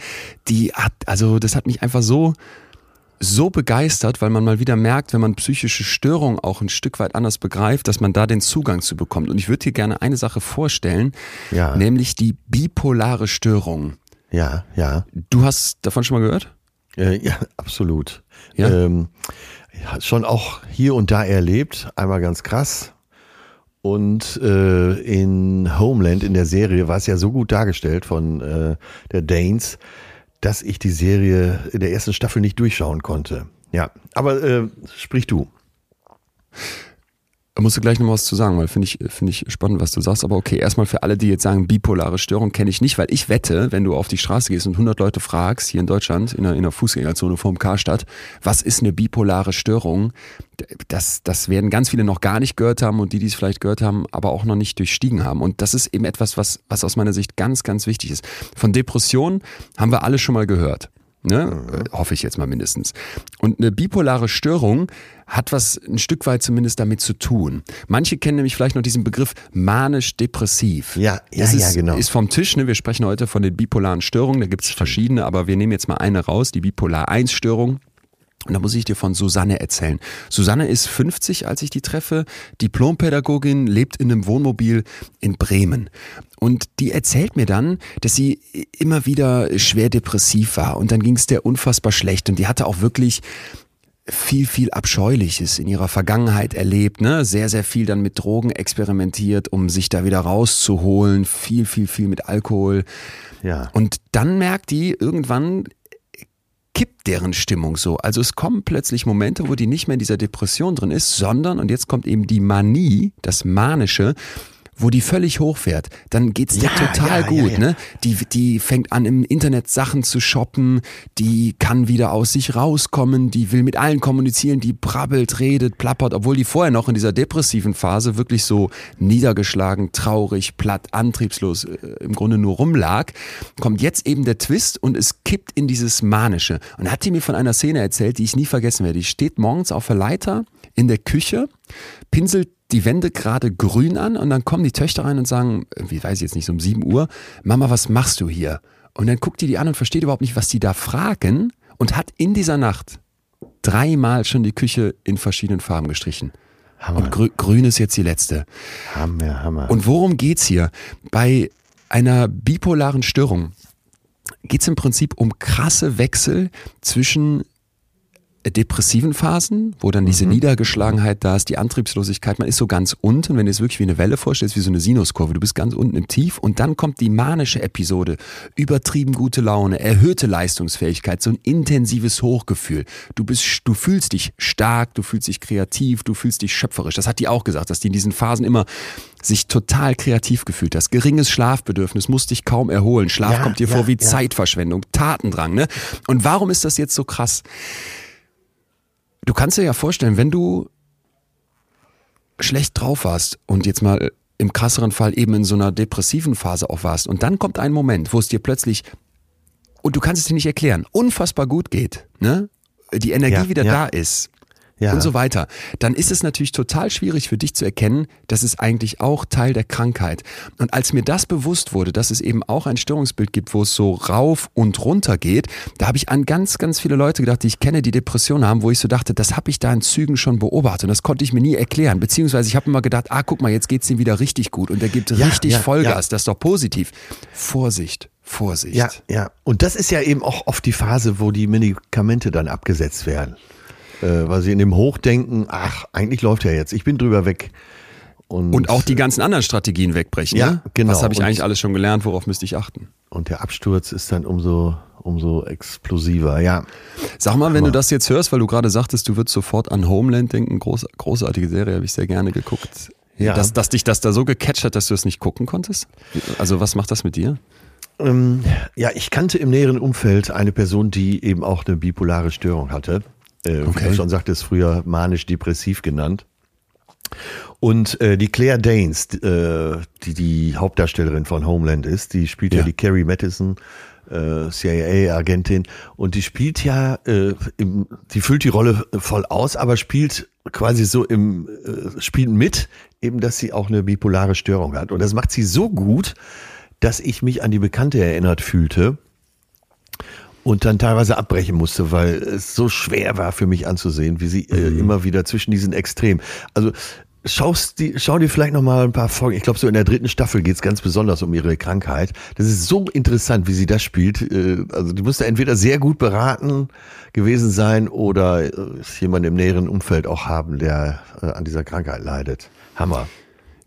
B: die hat, also das hat mich einfach so, so begeistert, weil man mal wieder merkt, wenn man psychische Störungen auch ein Stück weit anders begreift, dass man da den Zugang zu bekommt. Und ich würde dir gerne eine Sache vorstellen,
A: Ja.
B: nämlich die bipolare Störung.
A: Ja, ja.
B: Du hast davon schon mal gehört?
A: Äh, ja, absolut. Ja? Ähm, ja, schon auch hier und da erlebt, einmal ganz krass. Und äh, in Homeland, in der Serie, war es ja so gut dargestellt von äh, der Danes, dass ich die Serie in der ersten Staffel nicht durchschauen konnte. Ja, aber äh, sprich du.
B: Da musst du gleich noch was zu sagen, weil finde ich, finde ich spannend, was du sagst. Aber okay, erstmal für alle, die jetzt sagen, bipolare Störung kenne ich nicht, weil ich wette, wenn du auf die Straße gehst und 100 Leute fragst, hier in Deutschland, in einer, in einer Fußgängerzone vorm Karstadt, was ist eine bipolare Störung? Das, das werden ganz viele noch gar nicht gehört haben und die, die es vielleicht gehört haben, aber auch noch nicht durchstiegen haben. Und das ist eben etwas, was, was aus meiner Sicht ganz, ganz wichtig ist. Von Depressionen haben wir alle schon mal gehört. Ne? Mhm. Hoffe ich jetzt mal mindestens. Und eine bipolare Störung hat was ein Stück weit zumindest damit zu tun. Manche kennen nämlich vielleicht noch diesen Begriff manisch-depressiv.
A: Ja, ja,
B: ist,
A: ja, genau.
B: Ist vom Tisch. Ne? Wir sprechen heute von den bipolaren Störungen. Da gibt es verschiedene, aber wir nehmen jetzt mal eine raus, die Bipolar-1-Störung. Und da muss ich dir von Susanne erzählen. Susanne ist 50, als ich die treffe, Diplompädagogin, lebt in einem Wohnmobil in Bremen. Und die erzählt mir dann, dass sie immer wieder schwer depressiv war und dann ging es der unfassbar schlecht und die hatte auch wirklich viel, viel Abscheuliches in ihrer Vergangenheit erlebt, ne? Sehr, sehr viel dann mit Drogen experimentiert, um sich da wieder rauszuholen, viel, viel, viel mit Alkohol.
A: Ja.
B: Und dann merkt die irgendwann, kippt deren Stimmung so. Also es kommen plötzlich Momente, wo die nicht mehr in dieser Depression drin ist, sondern, und jetzt kommt eben die Manie, das Manische, wo die völlig hochfährt, dann geht's dir ja, total ja, gut. Ja, ne? Die, die fängt an im Internet Sachen zu shoppen, die kann wieder aus sich rauskommen, die will mit allen kommunizieren, die brabbelt, redet, plappert, obwohl die vorher noch in dieser depressiven Phase wirklich so niedergeschlagen, traurig, platt, antriebslos äh, im Grunde nur rumlag, kommt jetzt eben der Twist und es kippt in dieses Manische. Und hat die mir von einer Szene erzählt, die ich nie vergessen werde. Die steht morgens auf der Leiter in der Küche, pinselt die Wände gerade grün an und dann kommen die Töchter rein und sagen, wie weiß ich jetzt nicht, so um 7 Uhr, Mama, was machst du hier? Und dann guckt die die an und versteht überhaupt nicht, was die da fragen und hat in dieser Nacht dreimal schon die Küche in verschiedenen Farben gestrichen. Hammer. Und grü grün ist jetzt die letzte.
A: Hammer, Hammer.
B: Und worum geht's hier? Bei einer bipolaren Störung geht es im Prinzip um krasse Wechsel zwischen depressiven Phasen, wo dann diese mhm. Niedergeschlagenheit da ist, die Antriebslosigkeit, man ist so ganz unten, wenn du es wirklich wie eine Welle vorstellst, wie so eine Sinuskurve, du bist ganz unten im Tief und dann kommt die manische Episode, übertrieben gute Laune, erhöhte Leistungsfähigkeit, so ein intensives Hochgefühl. Du bist, du fühlst dich stark, du fühlst dich kreativ, du fühlst dich schöpferisch. Das hat die auch gesagt, dass die in diesen Phasen immer sich total kreativ gefühlt hast. Geringes Schlafbedürfnis, musst dich kaum erholen. Schlaf ja, kommt dir ja, vor wie ja. Zeitverschwendung, Tatendrang, ne? Und warum ist das jetzt so krass? Du kannst dir ja vorstellen, wenn du schlecht drauf warst und jetzt mal im krasseren Fall eben in so einer depressiven Phase auch warst und dann kommt ein Moment, wo es dir plötzlich und du kannst es dir nicht erklären, unfassbar gut geht, ne? Die Energie ja, wieder ja. da ist ja. und so weiter, dann ist es natürlich total schwierig für dich zu erkennen, dass es eigentlich auch Teil der Krankheit. Und als mir das bewusst wurde, dass es eben auch ein Störungsbild gibt, wo es so rauf und runter geht, da habe ich an ganz, ganz viele Leute gedacht, die ich kenne, die Depressionen haben, wo ich so dachte, das habe ich da in Zügen schon beobachtet und das konnte ich mir nie erklären. Beziehungsweise ich habe immer gedacht, ah, guck mal, jetzt geht es ihm wieder richtig gut und der gibt ja, richtig ja, Vollgas, das ist doch positiv. Vorsicht. Vorsicht.
A: Ja, ja. Und das ist ja eben auch oft die Phase, wo die Medikamente dann abgesetzt werden äh, weil sie in dem Hochdenken, ach, eigentlich läuft ja jetzt, ich bin drüber weg.
B: Und, und auch die ganzen anderen Strategien wegbrechen. Ja, ne? genau. Was habe ich und, eigentlich alles schon gelernt, worauf müsste ich achten?
A: Und der Absturz ist dann umso, umso explosiver, ja.
B: Sag mal, wenn Aber, du das jetzt hörst, weil du gerade sagtest, du würdest sofort an Homeland denken, groß, großartige Serie, habe ich sehr gerne geguckt. Ja. Dass, dass dich das da so gecatcht hat, dass du es nicht gucken konntest? Also was macht das mit dir?
A: Ähm, ja, ich kannte im näheren Umfeld eine Person, die eben auch eine bipolare Störung hatte. Äh, okay. Wie du schon sagtest, früher manisch-depressiv genannt. Und äh, die Claire Danes, äh, die die Hauptdarstellerin von Homeland ist, die spielt ja, ja die Carrie Mattison, äh, CIA-Agentin, und die spielt ja, äh, im, die füllt die Rolle voll aus, aber spielt quasi so im äh, Spiel mit, eben, dass sie auch eine bipolare Störung hat. Und das macht sie so gut, dass ich mich an die Bekannte erinnert fühlte und dann teilweise abbrechen musste, weil es so schwer war für mich anzusehen, wie sie äh, mhm. immer wieder zwischen diesen Extremen. Also schaust die, schau dir vielleicht noch mal ein paar Folgen. Ich glaube, so in der dritten Staffel geht es ganz besonders um ihre Krankheit. Das ist so interessant, wie sie das spielt. Äh, also du musst da entweder sehr gut beraten gewesen sein oder äh, jemand im näheren Umfeld auch haben, der äh, an dieser Krankheit leidet. Hammer.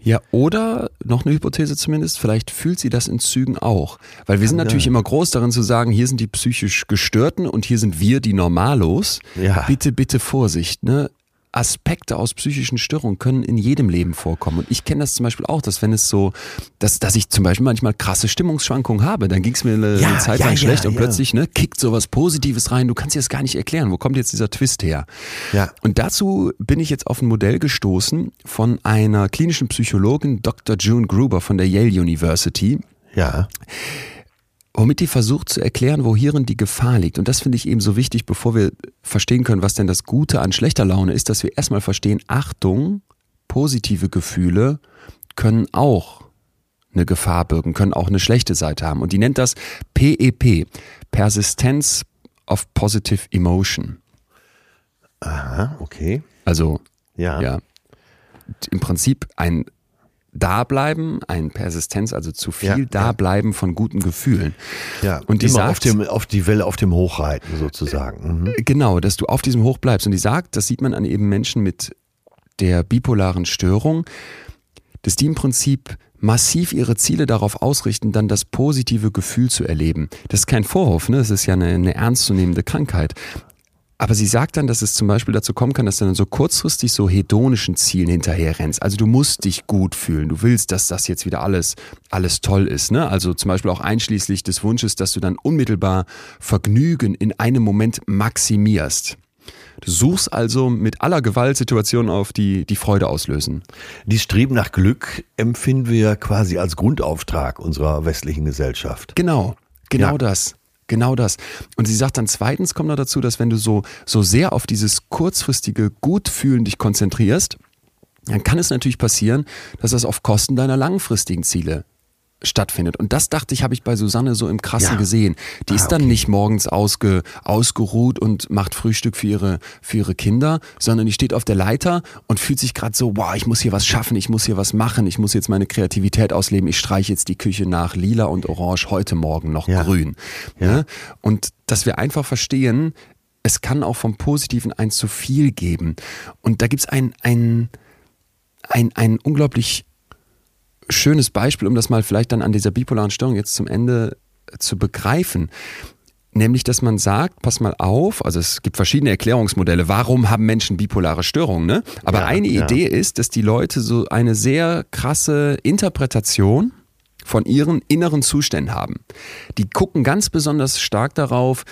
B: Ja, oder noch eine Hypothese zumindest, vielleicht fühlt sie das in Zügen auch. Weil wir sind
A: Kann
B: natürlich immer groß darin zu sagen, hier sind die psychisch Gestörten und hier sind wir die Normalos.
A: Ja.
B: Bitte, bitte Vorsicht. Ne? Aspekte aus psychischen Störungen können in jedem Leben vorkommen. Und ich kenne das zum Beispiel auch, dass wenn es so, dass, dass ich zum Beispiel manchmal krasse Stimmungsschwankungen habe, dann ging es mir eine,
A: Ja,
B: eine Zeit lang
A: ja,
B: schlecht und
A: ja.
B: plötzlich ne, kickt sowas Positives rein. Du kannst dir das gar nicht erklären. Wo kommt jetzt dieser Twist her?
A: Ja.
B: Und dazu bin ich jetzt auf ein Modell gestoßen von einer klinischen Psychologin, Dr. June Gruber von der Yale University,
A: Ja.
B: Womit die versucht zu erklären, wo hierin die Gefahr liegt. Und das finde ich eben so wichtig, bevor wir verstehen können, was denn das Gute an schlechter Laune ist, dass wir erstmal verstehen, Achtung, positive Gefühle können auch eine Gefahr birgen, können auch eine schlechte Seite haben. Und die nennt das PEP, Persistence of Positive Emotion.
A: Aha, okay.
B: Also
A: Ja.
B: ja. Im Prinzip ein Dableiben, ein Persistenz, also zu viel
A: Ja, ja.
B: Dableiben von guten Gefühlen.
A: Ja.
B: Und die
A: immer
B: sagt,
A: auf, dem, auf die Welle auf dem Hochreiten sozusagen. Mhm.
B: genau, dass du auf diesem Hoch bleibst. Und die sagt, das sieht man an eben Menschen mit der bipolaren Störung, dass die im Prinzip massiv ihre Ziele darauf ausrichten, dann das positive Gefühl zu erleben. Das ist kein Vorwurf, ne? Das ist ja eine, eine ernstzunehmende Krankheit. Aber sie sagt dann, dass es zum Beispiel dazu kommen kann, dass du dann so kurzfristig so hedonischen Zielen hinterher rennst. Also du musst dich gut fühlen. Du willst, dass das jetzt wieder alles, alles toll ist. Ne? Also zum Beispiel auch einschließlich des Wunsches, dass du dann unmittelbar Vergnügen in einem Moment maximierst. Du suchst also mit aller Gewalt Situationen auf, die die Freude auslösen.
A: Die Streben nach Glück empfinden wir quasi als Grundauftrag unserer westlichen Gesellschaft.
B: Genau, genau
A: Ja.
B: das. Genau das. Und sie sagt dann zweitens kommt noch dazu, dass wenn du so, so sehr auf dieses kurzfristige Gutfühlen dich konzentrierst, dann kann es natürlich passieren, dass das auf Kosten deiner langfristigen Ziele stattfindet. Und das dachte ich, habe ich bei Susanne so im Krassen
A: Ja.
B: gesehen. Die
A: Ah,
B: ist dann
A: okay.
B: nicht morgens ausge, ausgeruht und macht Frühstück für ihre, für ihre Kinder, sondern die steht auf der Leiter und fühlt sich gerade so, wow, ich muss hier was schaffen, ich muss hier was machen, ich muss jetzt meine Kreativität ausleben, ich streiche jetzt die Küche nach lila und orange, heute Morgen noch
A: Ja.
B: grün.
A: Ja.
B: Ne? Und dass wir einfach verstehen, es kann auch vom Positiven ein zu viel geben. Und da gibt's ein, ein, ein, ein unglaublich schönes Beispiel, um das mal vielleicht dann an dieser bipolaren Störung jetzt zum Ende zu begreifen. Nämlich, dass man sagt, pass mal auf, also es gibt verschiedene Erklärungsmodelle, warum haben Menschen bipolare Störungen, ne? Aber
A: Ja,
B: eine
A: ja.
B: Idee ist, dass die Leute so eine sehr krasse Interpretation von ihren inneren Zuständen haben. Die gucken ganz besonders stark darauf,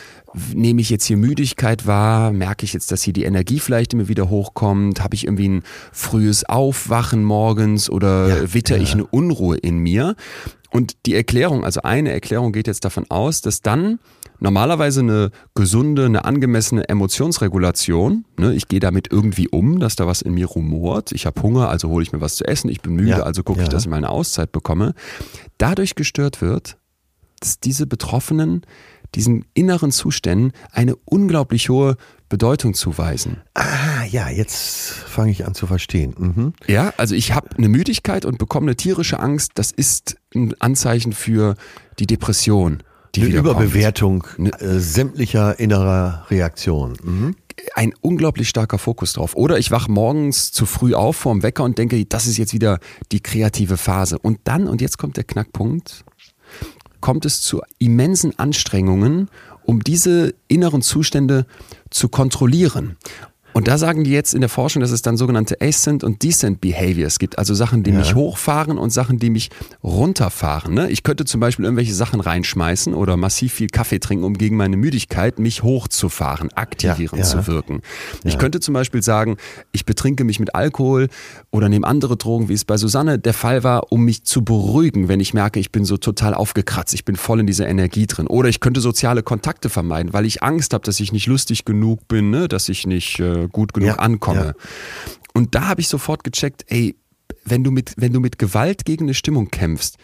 B: nehme ich jetzt hier Müdigkeit wahr, merke ich jetzt, dass hier die Energie vielleicht immer wieder hochkommt, habe ich irgendwie ein frühes Aufwachen morgens oder
A: Ja,
B: witter ich
A: ja.
B: eine Unruhe in mir? Und die Erklärung, also eine Erklärung geht jetzt davon aus, dass dann normalerweise eine gesunde, eine angemessene Emotionsregulation, ne, ich gehe damit irgendwie um, dass da was in mir rumort, ich habe Hunger, also hole ich mir was zu essen, ich bin müde,
A: Ja,
B: also gucke ich,
A: ja.
B: dass ich mal eine Auszeit bekomme, dadurch gestört wird, dass diese Betroffenen diesen inneren Zuständen eine unglaublich hohe Bedeutung zuweisen.
A: Ah, ja, jetzt fange ich an zu verstehen. Mhm.
B: Ja, also ich habe eine Müdigkeit und bekomme eine tierische Angst. Das ist ein Anzeichen für die Depression, die
A: Eine Überbewertung äh, sämtlicher innerer Reaktionen. Mhm.
B: Ein unglaublich starker Fokus drauf. Oder ich wach morgens zu früh auf vorm Wecker und denke, das ist jetzt wieder die kreative Phase. Und dann, und jetzt kommt der Knackpunkt, kommt es zu immensen Anstrengungen, um diese inneren Zustände zu kontrollieren. Und da sagen die jetzt in der Forschung, dass es dann sogenannte Ascent und Descent Behaviors gibt, also Sachen, die
A: Ja.
B: mich hochfahren und Sachen, die mich runterfahren. Ne? Ich könnte zum Beispiel irgendwelche Sachen reinschmeißen oder massiv viel Kaffee trinken, um gegen meine Müdigkeit mich hochzufahren, aktivierend
A: Ja, ja.
B: zu wirken. Ich könnte zum Beispiel sagen, ich betrinke mich mit Alkohol oder nehme andere Drogen, wie es bei Susanne der Fall war, um mich zu beruhigen, wenn ich merke, ich bin so total aufgekratzt, ich bin voll in dieser Energie drin. Oder ich könnte soziale Kontakte vermeiden, weil ich Angst habe, dass ich nicht lustig genug bin, ne? dass ich nicht äh, gut genug
A: Ja,
B: ankomme.
A: ja.
B: Und da habe ich sofort gecheckt, ey, wenn du mit, wenn du mit Gewalt gegen eine Stimmung kämpfst,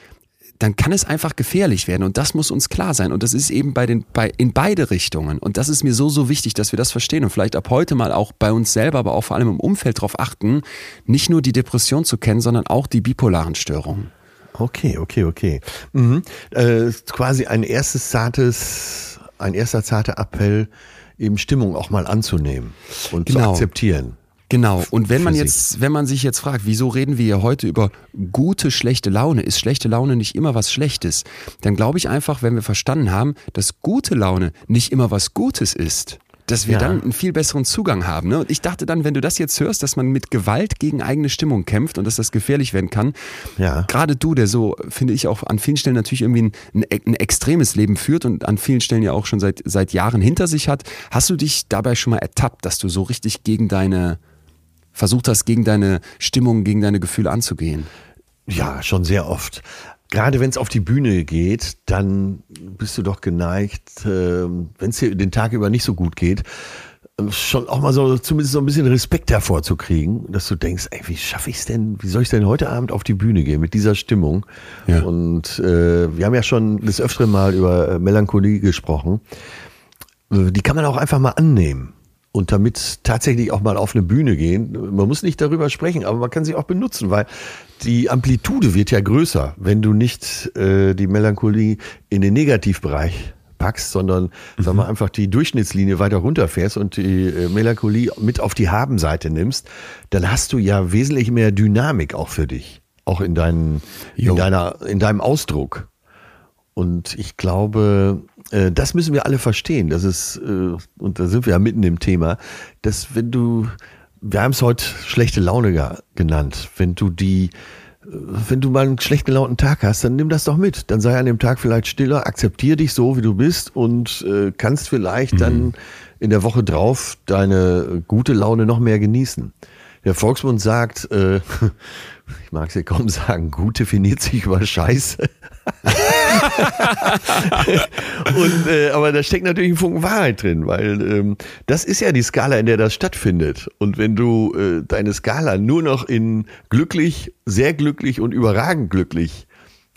B: dann kann es einfach gefährlich werden und das muss uns klar sein und das ist eben bei den bei in beide Richtungen und das ist mir so so wichtig, dass wir das verstehen und vielleicht ab heute mal auch bei uns selber, aber auch vor allem im Umfeld darauf achten, nicht nur die Depression zu kennen, sondern auch die bipolaren Störungen.
A: Okay, okay, okay. Mhm. Äh, quasi ein erstes zartes, ein erster zarter Appell, eben Stimmung auch mal anzunehmen und genau. zu akzeptieren.
B: Genau. Und wenn man jetzt, wenn man sich jetzt fragt, wieso reden wir hier heute über gute, schlechte Laune? Ist schlechte Laune nicht immer was Schlechtes? Dann glaube ich einfach, wenn wir verstanden haben, dass gute Laune nicht immer was Gutes ist, dass wir ja. dann einen viel besseren Zugang haben. Ne? Und ich dachte dann, wenn du das jetzt hörst, dass man mit Gewalt gegen eigene Stimmung kämpft und dass das gefährlich werden kann, ja. gerade du, der so, finde ich, auch an vielen Stellen natürlich irgendwie ein, ein, ein, extremes Leben führt und an vielen Stellen ja auch schon seit, seit Jahren hinter sich hat, hast du dich dabei schon mal ertappt, dass du so richtig gegen deine versucht hast, gegen deine Stimmung, gegen deine Gefühle anzugehen?
A: Ja, schon sehr oft. Gerade wenn es auf die Bühne geht, dann bist du doch geneigt, äh, wenn es dir den Tag über nicht so gut geht, schon auch mal so zumindest so ein bisschen Respekt hervorzukriegen, dass du denkst, ey, wie schaffe ich es denn, wie soll ich denn heute Abend auf die Bühne gehen mit dieser Stimmung? Ja. Und äh, wir haben ja schon des Öfteren mal über äh, Melancholie gesprochen. Äh, die kann man auch einfach mal annehmen und damit tatsächlich auch mal auf eine Bühne gehen. Man muss nicht darüber sprechen, aber man kann sie auch benutzen, weil die Amplitude wird ja größer, wenn du nicht äh, die Melancholie in den Negativbereich packst, sondern mhm. sag mal einfach die Durchschnittslinie weiter runterfährst und die äh, Melancholie mit auf die Habenseite nimmst, dann hast du ja wesentlich mehr Dynamik auch für dich, auch in deinen, in deiner, in deinem Ausdruck. Und ich glaube, äh, das müssen wir alle verstehen. Das ist, äh, und da sind wir ja mitten im Thema, dass wenn du, wir haben es heute schlechte Laune genannt, wenn du die, äh, wenn du mal einen schlecht gelaunten Tag hast, dann nimm das doch mit. Dann sei an dem Tag vielleicht stiller, akzeptiere dich so, wie du bist und äh, kannst vielleicht mhm. dann in der Woche drauf deine gute Laune noch mehr genießen. Der Volksmund sagt, äh, [LAUGHS] ich mag es ja kaum sagen, gut definiert sich über Scheiße. [LAUGHS] und, äh, aber da steckt natürlich ein Funken Wahrheit drin, weil ähm, das ist ja die Skala, in der das stattfindet. Und wenn du äh, deine Skala nur noch in glücklich, sehr glücklich und überragend glücklich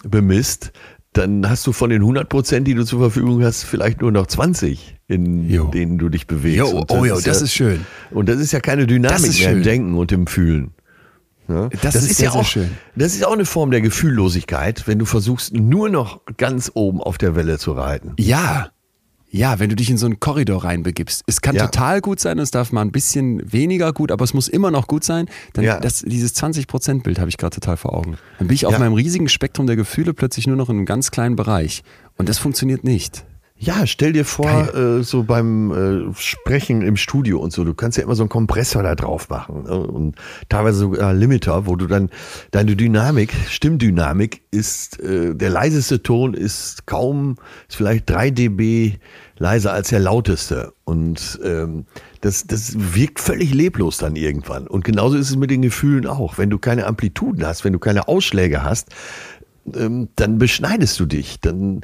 A: bemisst, dann hast du von den 100 Prozent, die du zur Verfügung hast, vielleicht nur noch 20, in jo. denen du dich bewegst.
B: Jo, oh ja, das ist schön.
A: Und das ist ja keine Dynamik mehr schön. im Denken und im Fühlen. Ja? Das, das, ist, ist sehr, ja auch, schön. Das ist auch eine Form der Gefühllosigkeit, wenn du versuchst, nur noch ganz oben auf der Welle zu reiten.
B: Ja. Ja, wenn du dich in so einen Korridor reinbegibst. Es kann ja. total gut sein, es darf mal ein bisschen weniger gut, aber es muss immer noch gut sein. Dann ja. das, dieses 20%-Bild habe ich gerade total vor Augen. Dann bin ich auf meinem riesigen Spektrum der Gefühle plötzlich nur noch in einem ganz kleinen Bereich. Und das funktioniert nicht.
A: Ja, stell dir vor, äh, so beim äh, Sprechen im Studio und so, du kannst ja immer so einen Kompressor da drauf machen ne? und teilweise sogar Limiter, wo du dann deine Dynamik, Stimmdynamik ist, äh, der leiseste Ton ist kaum, ist vielleicht drei dB leiser als der lauteste und ähm, das, das wirkt völlig leblos dann irgendwann. Und genauso ist es mit den Gefühlen auch. Wenn du keine Amplituden hast, wenn du keine Ausschläge hast, ähm, dann beschneidest du dich, dann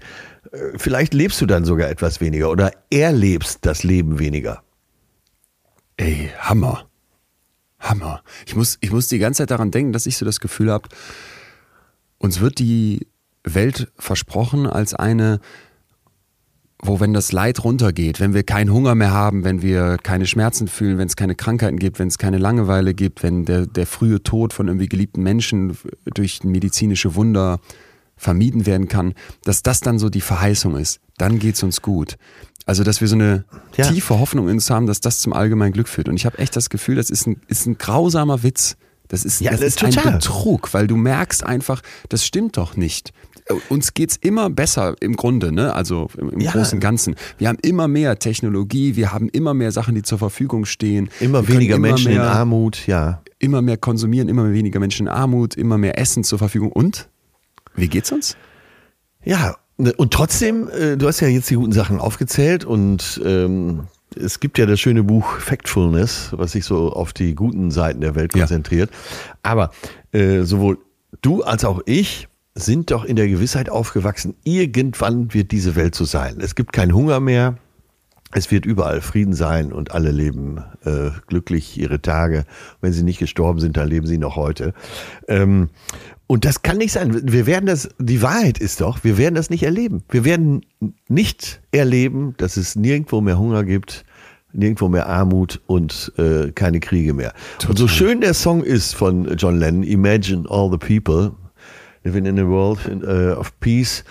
A: vielleicht lebst du dann sogar etwas weniger oder erlebst das Leben weniger.
B: Ey, Hammer. Hammer. Ich muss, ich muss die ganze Zeit daran denken, dass ich so das Gefühl habe, uns wird die Welt versprochen als eine, wo wenn das Leid runtergeht, wenn wir keinen Hunger mehr haben, wenn wir keine Schmerzen fühlen, wenn es keine Krankheiten gibt, wenn es keine Langeweile gibt, wenn der, der frühe Tod von irgendwie geliebten Menschen durch medizinische Wunder vermieden werden kann, dass das dann so die Verheißung ist. Dann geht's uns gut. Also, dass wir so eine ja. tiefe Hoffnung in uns haben, dass das zum allgemeinen Glück führt. Und ich habe echt das Gefühl, das ist ein, ist ein grausamer Witz. Das ist, ja, das, ist ein Betrug, weil du merkst einfach, das stimmt doch nicht. Uns geht's immer besser im Grunde, ne? also im, im ja. Großen und Ganzen. Wir haben immer mehr Technologie, wir haben immer mehr Sachen, die zur Verfügung stehen.
A: Immer weniger immer Menschen mehr, in Armut, ja.
B: Immer mehr konsumieren, immer weniger Menschen in Armut, immer mehr Essen zur Verfügung. Und wie geht's uns?
A: Ja, ne, und trotzdem, äh, du hast ja jetzt die guten Sachen aufgezählt und ähm, es gibt ja das schöne Buch Factfulness, was sich so auf die guten Seiten der Welt konzentriert. Ja. Aber äh, sowohl du als auch ich sind doch in der Gewissheit aufgewachsen, irgendwann wird diese Welt so sein. Es gibt keinen Hunger mehr, es wird überall Frieden sein und alle leben äh, glücklich ihre Tage. Wenn sie nicht gestorben sind, dann leben sie noch heute. Ähm, und das kann nicht sein. Wir werden das, die Wahrheit ist doch, wir werden das nicht erleben. Wir werden nicht erleben, dass es nirgendwo mehr Hunger gibt, nirgendwo mehr Armut und äh, keine Kriege mehr. Total. Und so schön der Song ist von John Lennon, Imagine all the people living in a world uh, of peace,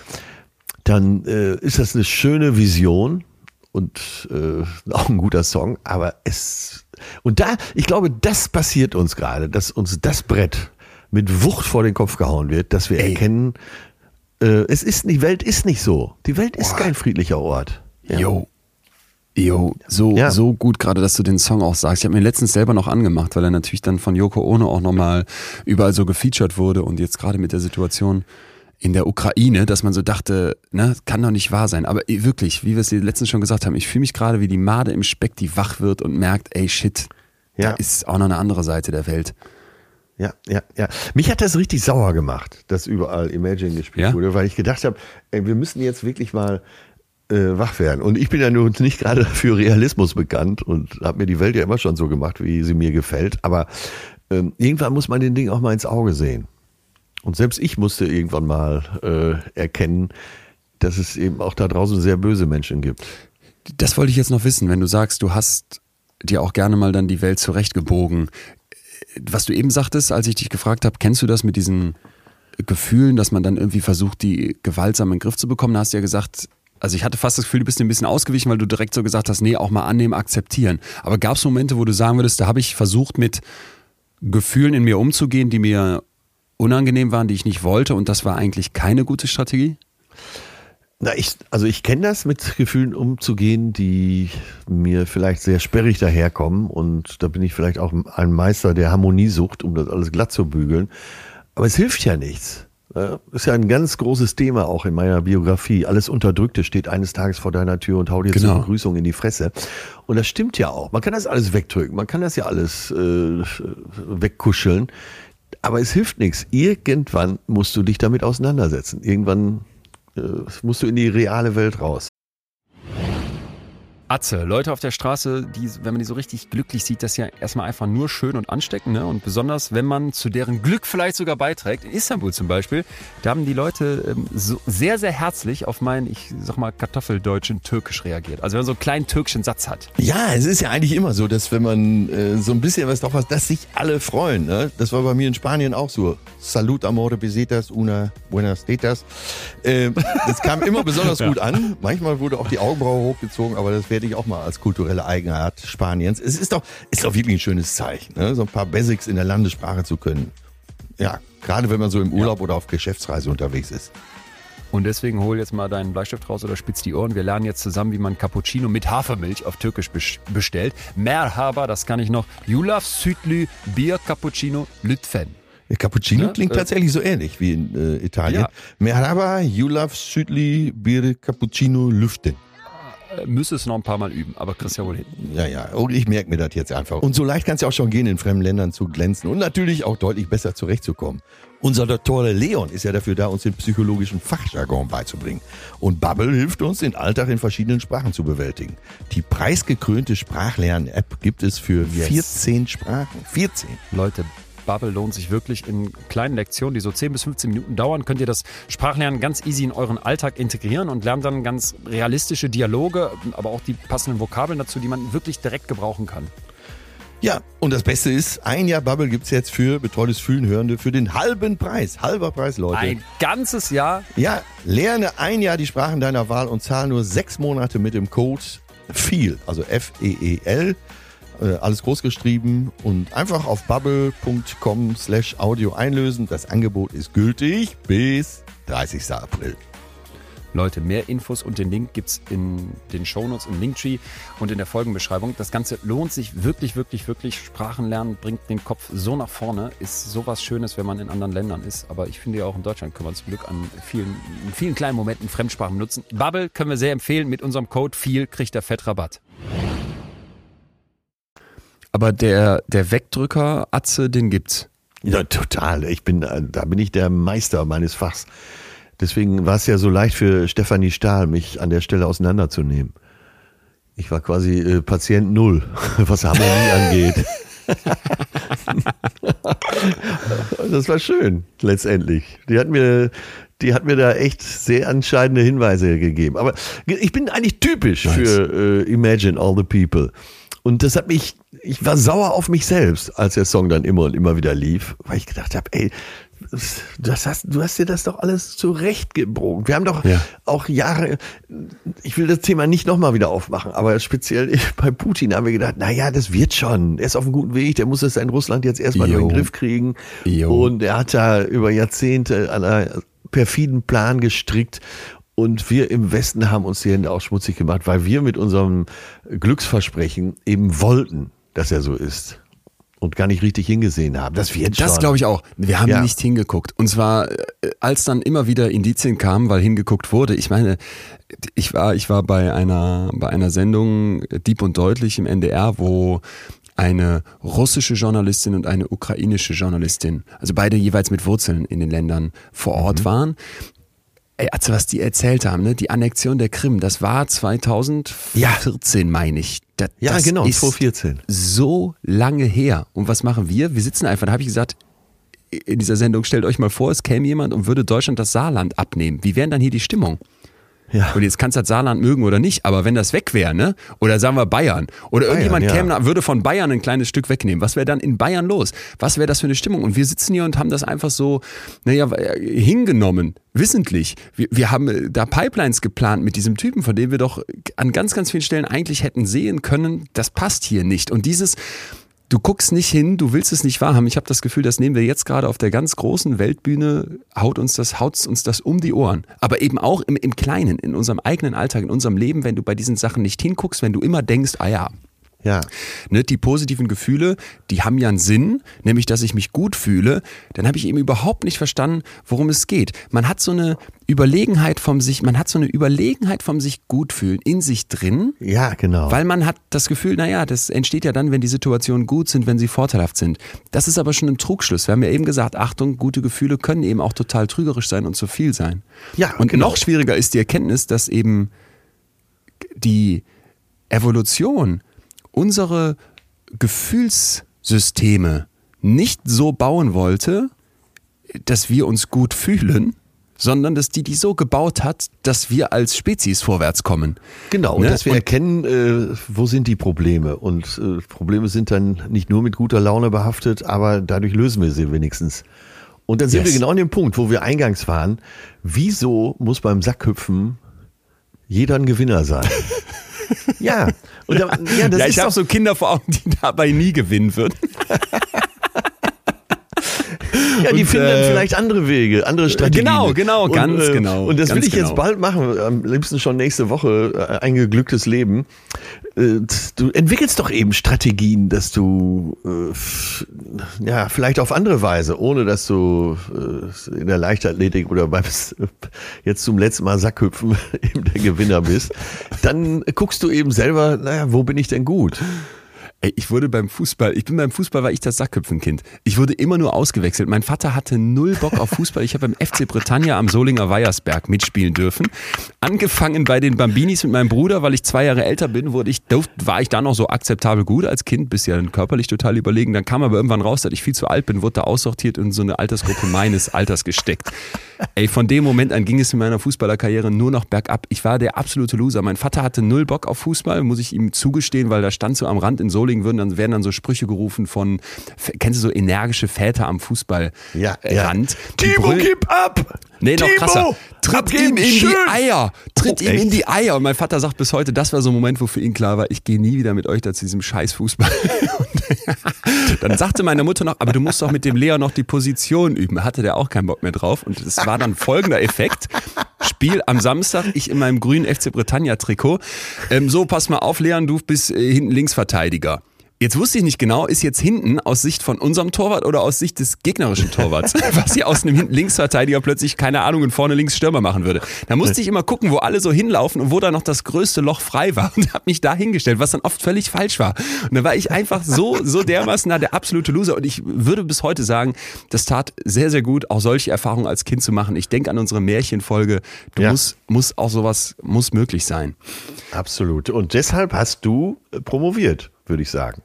A: dann äh, ist das eine schöne Vision und äh, [LAUGHS] auch ein guter Song, aber es und da, ich glaube, das passiert uns gerade, dass uns das Brett mit Wucht vor den Kopf gehauen wird, dass wir Ey. erkennen, äh, es ist die Welt ist nicht so. Die Welt ist Boah. kein friedlicher Ort.
B: Ja. Jo. Jo, so, ja. so gut gerade, dass du den Song auch sagst. Ich habe mir letztens selber noch angemacht, weil er natürlich dann von Yoko Ono auch nochmal überall so gefeatured wurde und jetzt gerade mit der Situation in der Ukraine, dass man so dachte, ne, kann doch nicht wahr sein. Aber wirklich, wie wir es letztens schon gesagt haben, ich fühle mich gerade wie die Made im Speck, die wach wird und merkt, ey shit, ja. da ist auch noch eine andere Seite der Welt.
A: Ja, ja, ja. Mich hat das richtig sauer gemacht, dass überall Imagine gespielt ja? wurde, weil ich gedacht habe, wir müssen jetzt wirklich mal äh, wach werden. Und ich bin ja nun nicht gerade für Realismus bekannt und habe mir die Welt ja immer schon so gemacht, wie sie mir gefällt. Aber ähm, irgendwann muss man den Ding auch mal ins Auge sehen. Und selbst ich musste irgendwann mal äh, erkennen, dass es eben auch da draußen sehr böse Menschen gibt.
B: Das wollte ich jetzt noch wissen, wenn du sagst, du hast dir auch gerne mal dann die Welt zurechtgebogen. Was du eben sagtest, als ich dich gefragt habe, kennst du das mit diesen Gefühlen, dass man dann irgendwie versucht, die gewaltsam in den Griff zu bekommen? Da hast du ja gesagt, also ich hatte fast das Gefühl, du bist ein bisschen ausgewichen, weil du direkt so gesagt hast, nee, auch mal annehmen, akzeptieren. Aber gab es Momente, wo du sagen würdest, da habe ich versucht, mit Gefühlen in mir umzugehen, die mir unangenehm waren, die ich nicht wollte und das war eigentlich keine gute Strategie?
A: Na, ich, also ich kenne das, mit Gefühlen umzugehen, die mir vielleicht sehr sperrig daherkommen und da bin ich vielleicht auch ein Meister der Harmoniesucht, um das alles glatt zu bügeln. Aber es hilft ja nichts. Ist ja ein ganz großes Thema auch in meiner Biografie. Alles Unterdrückte steht eines Tages vor deiner Tür und haut dir genau. zur Begrüßung in die Fresse. Und das stimmt ja auch. Man kann das alles wegdrücken, man kann das ja alles äh, wegkuscheln. Aber es hilft nichts. Irgendwann musst du dich damit auseinandersetzen. Irgendwann äh, musst du in die reale Welt raus.
B: Atze, Leute auf der Straße, die, wenn man die so richtig glücklich sieht, das ist ja erstmal einfach nur schön und ansteckend. Ne? Und besonders, wenn man zu deren Glück vielleicht sogar beiträgt. In Istanbul zum Beispiel, da haben die Leute ähm, so sehr, sehr herzlich auf meinen, ich sag mal, kartoffeldeutschen Türkisch reagiert. Also wenn man so einen kleinen türkischen Satz hat.
A: Ja, es ist ja eigentlich immer so, dass wenn man äh, so ein bisschen was drauf hat, dass sich alle freuen. Ne? Das war bei mir in Spanien auch so. Salut, amore, besetas, una, buenas tetas. Äh, das kam immer besonders [LAUGHS] gut an. Manchmal wurde auch die Augenbraue hochgezogen, aber das wäre werde ich auch mal als kulturelle Eigenart Spaniens. Es ist doch, ist doch wirklich ein schönes Zeichen, ne? so ein paar Basics in der Landessprache zu können. Ja, gerade wenn man so im Urlaub ja. oder auf Geschäftsreise unterwegs ist.
B: Und deswegen hol jetzt mal deinen Bleistift raus oder spitz die Ohren. Wir lernen jetzt zusammen, wie man Cappuccino mit Hafermilch auf Türkisch bestellt. Merhaba, das kann ich noch. Yulaf Südlü Bier Cappuccino Lütfen.
A: Cappuccino ja, klingt äh, tatsächlich so ähnlich wie in äh, Italien. Ja. Merhaba, Yulaf Südli Bier Cappuccino Lüften
B: müsste es noch ein paar Mal üben, aber kriegst ja wohl hin.
A: Ja, ja, und ich merke mir das jetzt einfach. Und so leicht kann es ja auch schon gehen, in fremden Ländern zu glänzen und natürlich auch deutlich besser zurechtzukommen. Unser Doktor Leon ist ja dafür da, uns den psychologischen Fachjargon beizubringen. Und Bubble hilft uns, den Alltag in verschiedenen Sprachen zu bewältigen. Die preisgekrönte Sprachlern-App gibt es für yes. 14 Sprachen. 14.
B: Leute, Bubble lohnt sich wirklich in kleinen Lektionen, die so 10 bis 15 Minuten dauern, könnt ihr das Sprachlernen ganz easy in euren Alltag integrieren und lernt dann ganz realistische Dialoge, aber auch die passenden Vokabeln dazu, die man wirklich direkt gebrauchen kann.
A: Ja, und das Beste ist, ein Jahr Bubble gibt es jetzt für betreutes Fühlen Hörende für den halben Preis. Halber Preis, Leute.
B: Ein ganzes Jahr?
A: Ja, lerne ein Jahr die Sprachen deiner Wahl und zahle nur sechs Monate mit dem Code FEEL, also F-E-E-L äh, alles groß geschrieben und einfach auf bubble.com slash audio einlösen. Das Angebot ist gültig bis 30. April.
B: Leute, mehr Infos und den Link gibt es in den Shownotes im Linktree und in der Folgenbeschreibung. Das Ganze lohnt sich wirklich, wirklich, wirklich. Sprachen lernen bringt den Kopf so nach vorne. Ist sowas Schönes, wenn man in anderen Ländern ist. Aber ich finde ja auch in Deutschland können wir zum Glück an vielen, vielen kleinen Momenten Fremdsprachen benutzen. Bubble können wir sehr empfehlen. Mit unserem Code viel kriegt der Fettrabatt. Aber der, der Wegdrücker Atze, den gibt's.
A: Ja, total. Ich bin, da bin ich der Meister meines Fachs. Deswegen war es ja so leicht für Stefanie Stahl, mich an der Stelle auseinanderzunehmen. Ich war quasi äh, Patient Null, [LAUGHS] was Harmonie [LAUGHS] angeht. [LAUGHS] das war schön, letztendlich. Die hat mir, die hat mir da echt sehr entscheidende Hinweise gegeben. Aber ich bin eigentlich typisch nice. für äh, Imagine All the People. Und das hat mich, ich war sauer auf mich selbst, als der Song dann immer und immer wieder lief, weil ich gedacht habe, ey, das hast, du hast dir das doch alles zurechtgebogen. Wir haben doch ja. auch Jahre, ich will das Thema nicht nochmal wieder aufmachen, aber speziell [LAUGHS] bei Putin haben wir gedacht, na ja, das wird schon. Er ist auf einem guten Weg, der muss es in Russland jetzt erstmal in den Griff kriegen. Jo. Und er hat da über Jahrzehnte an einer perfiden Plan gestrickt. Und wir im Westen haben uns die Hände auch schmutzig gemacht, weil wir mit unserem Glücksversprechen eben wollten, dass er so ist und gar nicht richtig hingesehen haben. Das wird
B: Das glaube ich auch. Wir haben ja. nicht hingeguckt. Und zwar, äh, als dann immer wieder Indizien kamen, weil hingeguckt wurde. Ich meine, ich war, ich war bei einer, bei einer Sendung äh, Dieb und Deutlich im NDR, wo eine russische Journalistin und eine ukrainische Journalistin, also beide jeweils mit Wurzeln in den Ländern vor Ort mhm. waren. Ey, also was die erzählt haben, ne? die Annexion der Krim, das war 2014, ja. meine ich.
A: Das, ja, das genau, ist 2014.
B: So lange her. Und was machen wir? Wir sitzen einfach, da habe ich gesagt, in dieser Sendung, stellt euch mal vor, es käme jemand und würde Deutschland das Saarland abnehmen. Wie wäre dann hier die Stimmung? Ja. Und jetzt kannst du das Saarland mögen oder nicht, aber wenn das weg wäre, ne? Oder sagen wir Bayern. Oder Bayern, irgendjemand ja. käme, würde von Bayern ein kleines Stück wegnehmen. Was wäre dann in Bayern los? Was wäre das für eine Stimmung? Und wir sitzen hier und haben das einfach so, naja, hingenommen, wissentlich. Wir, wir haben äh, da Pipelines geplant mit diesem Typen, von dem wir doch an ganz, ganz vielen Stellen eigentlich hätten sehen können, das passt hier nicht. Und dieses, du guckst nicht hin, du willst es nicht wahrhaben. Ich habe das Gefühl, das nehmen wir jetzt gerade auf der ganz großen Weltbühne, haut uns das, haut uns das um die Ohren. Aber eben auch im, im Kleinen, in unserem eigenen Alltag, in unserem Leben, wenn du bei diesen Sachen nicht hinguckst, wenn du immer denkst, ah ja,
A: ja.
B: Ne, die positiven Gefühle, die haben ja einen Sinn, nämlich dass ich mich gut fühle. Dann habe ich eben überhaupt nicht verstanden, worum es geht. Man hat so eine Überlegenheit vom sich, man hat so eine Überlegenheit vom sich gut fühlen in sich drin.
A: Ja, genau.
B: Weil man hat das Gefühl, naja, das entsteht ja dann, wenn die Situationen gut sind, wenn sie vorteilhaft sind. Das ist aber schon ein Trugschluss. Wir haben ja eben gesagt, Achtung, gute Gefühle können eben auch total trügerisch sein und zu viel sein.
A: Ja,
B: und genau. noch schwieriger ist die Erkenntnis, dass eben die Evolution unsere Gefühlssysteme nicht so bauen wollte, dass wir uns gut fühlen, sondern dass die die so gebaut hat, dass wir als Spezies vorwärts kommen.
A: Genau, ne? dass wir und erkennen, äh, wo sind die Probleme. Und äh, Probleme sind dann nicht nur mit guter Laune behaftet, aber dadurch lösen wir sie wenigstens. Und dann sind yes. wir genau an dem Punkt, wo wir eingangs waren. Wieso muss beim Sackhüpfen jeder ein Gewinner sein? [LAUGHS]
B: Ja. Und da, ja, das ja, ich habe so Kinder vor Augen, die dabei nie gewinnen würden. [LAUGHS]
A: Ja, die und, finden dann äh, vielleicht andere Wege, andere Strategien.
B: Genau, genau, ganz und, äh, genau.
A: Und das
B: will
A: ich
B: genau.
A: jetzt bald machen, am liebsten schon nächste Woche, äh, ein geglücktes Leben. Äh, du entwickelst doch eben Strategien, dass du äh, ja vielleicht auf andere Weise, ohne dass du äh, in der Leichtathletik oder beim jetzt zum letzten Mal Sackhüpfen [LAUGHS] eben der Gewinner bist, dann guckst du eben selber, naja, wo bin ich denn gut?
B: Ey, ich wurde beim Fußball, ich bin beim Fußball, war ich das Sackhüpfenkind. Ich wurde immer nur ausgewechselt. Mein Vater hatte null Bock auf Fußball. Ich habe beim FC Britannia am Solinger Weiersberg mitspielen dürfen. Angefangen bei den Bambinis mit meinem Bruder, weil ich zwei Jahre älter bin, wurde ich, war ich da noch so akzeptabel gut als Kind, bis ja körperlich total überlegen. Dann kam aber irgendwann raus, dass ich viel zu alt bin, wurde da aussortiert und in so eine Altersgruppe meines Alters gesteckt. Ey, von dem Moment an ging es in meiner Fußballerkarriere nur noch bergab. Ich war der absolute Loser. Mein Vater hatte null Bock auf Fußball, muss ich ihm zugestehen, weil da stand so am Rand in Solingen würden dann werden dann so Sprüche gerufen von kennst du so energische Väter am Fußballrand?
A: Ja, ja.
B: Timo, gib ab! Nee, noch Timo, krasser. Tritt ihm in schön. die Eier. Tritt oh, ihm in die Eier. Und mein Vater sagt bis heute, das war so ein Moment, wo für ihn klar war, ich gehe nie wieder mit euch da zu diesem scheiß Fußball. [LAUGHS] dann sagte meine Mutter noch, aber du musst doch mit dem Lea noch die Position üben. Hatte der auch keinen Bock mehr drauf. Und es war dann folgender Effekt. Spiel am Samstag, ich in meinem grünen FC Britannia Trikot. Ähm, so, pass mal auf, Leon, du bist äh, hinten Linksverteidiger Jetzt wusste ich nicht genau, ist jetzt hinten aus Sicht von unserem Torwart oder aus Sicht des gegnerischen Torwarts, [LAUGHS] was hier aus einem Linksverteidiger plötzlich, keine Ahnung, und vorne links Stürmer machen würde. Da musste ich immer gucken, wo alle so hinlaufen und wo da noch das größte Loch frei war und [LAUGHS] habe mich da hingestellt, was dann oft völlig falsch war. Und da war ich einfach so, so dermaßen da der absolute Loser und ich würde bis heute sagen, das tat sehr, sehr gut, auch solche Erfahrungen als Kind zu machen. Ich denke an unsere Märchenfolge, du ja. muss, muss auch sowas, muss möglich sein.
A: Absolut. Und deshalb hast du promoviert, würde ich sagen.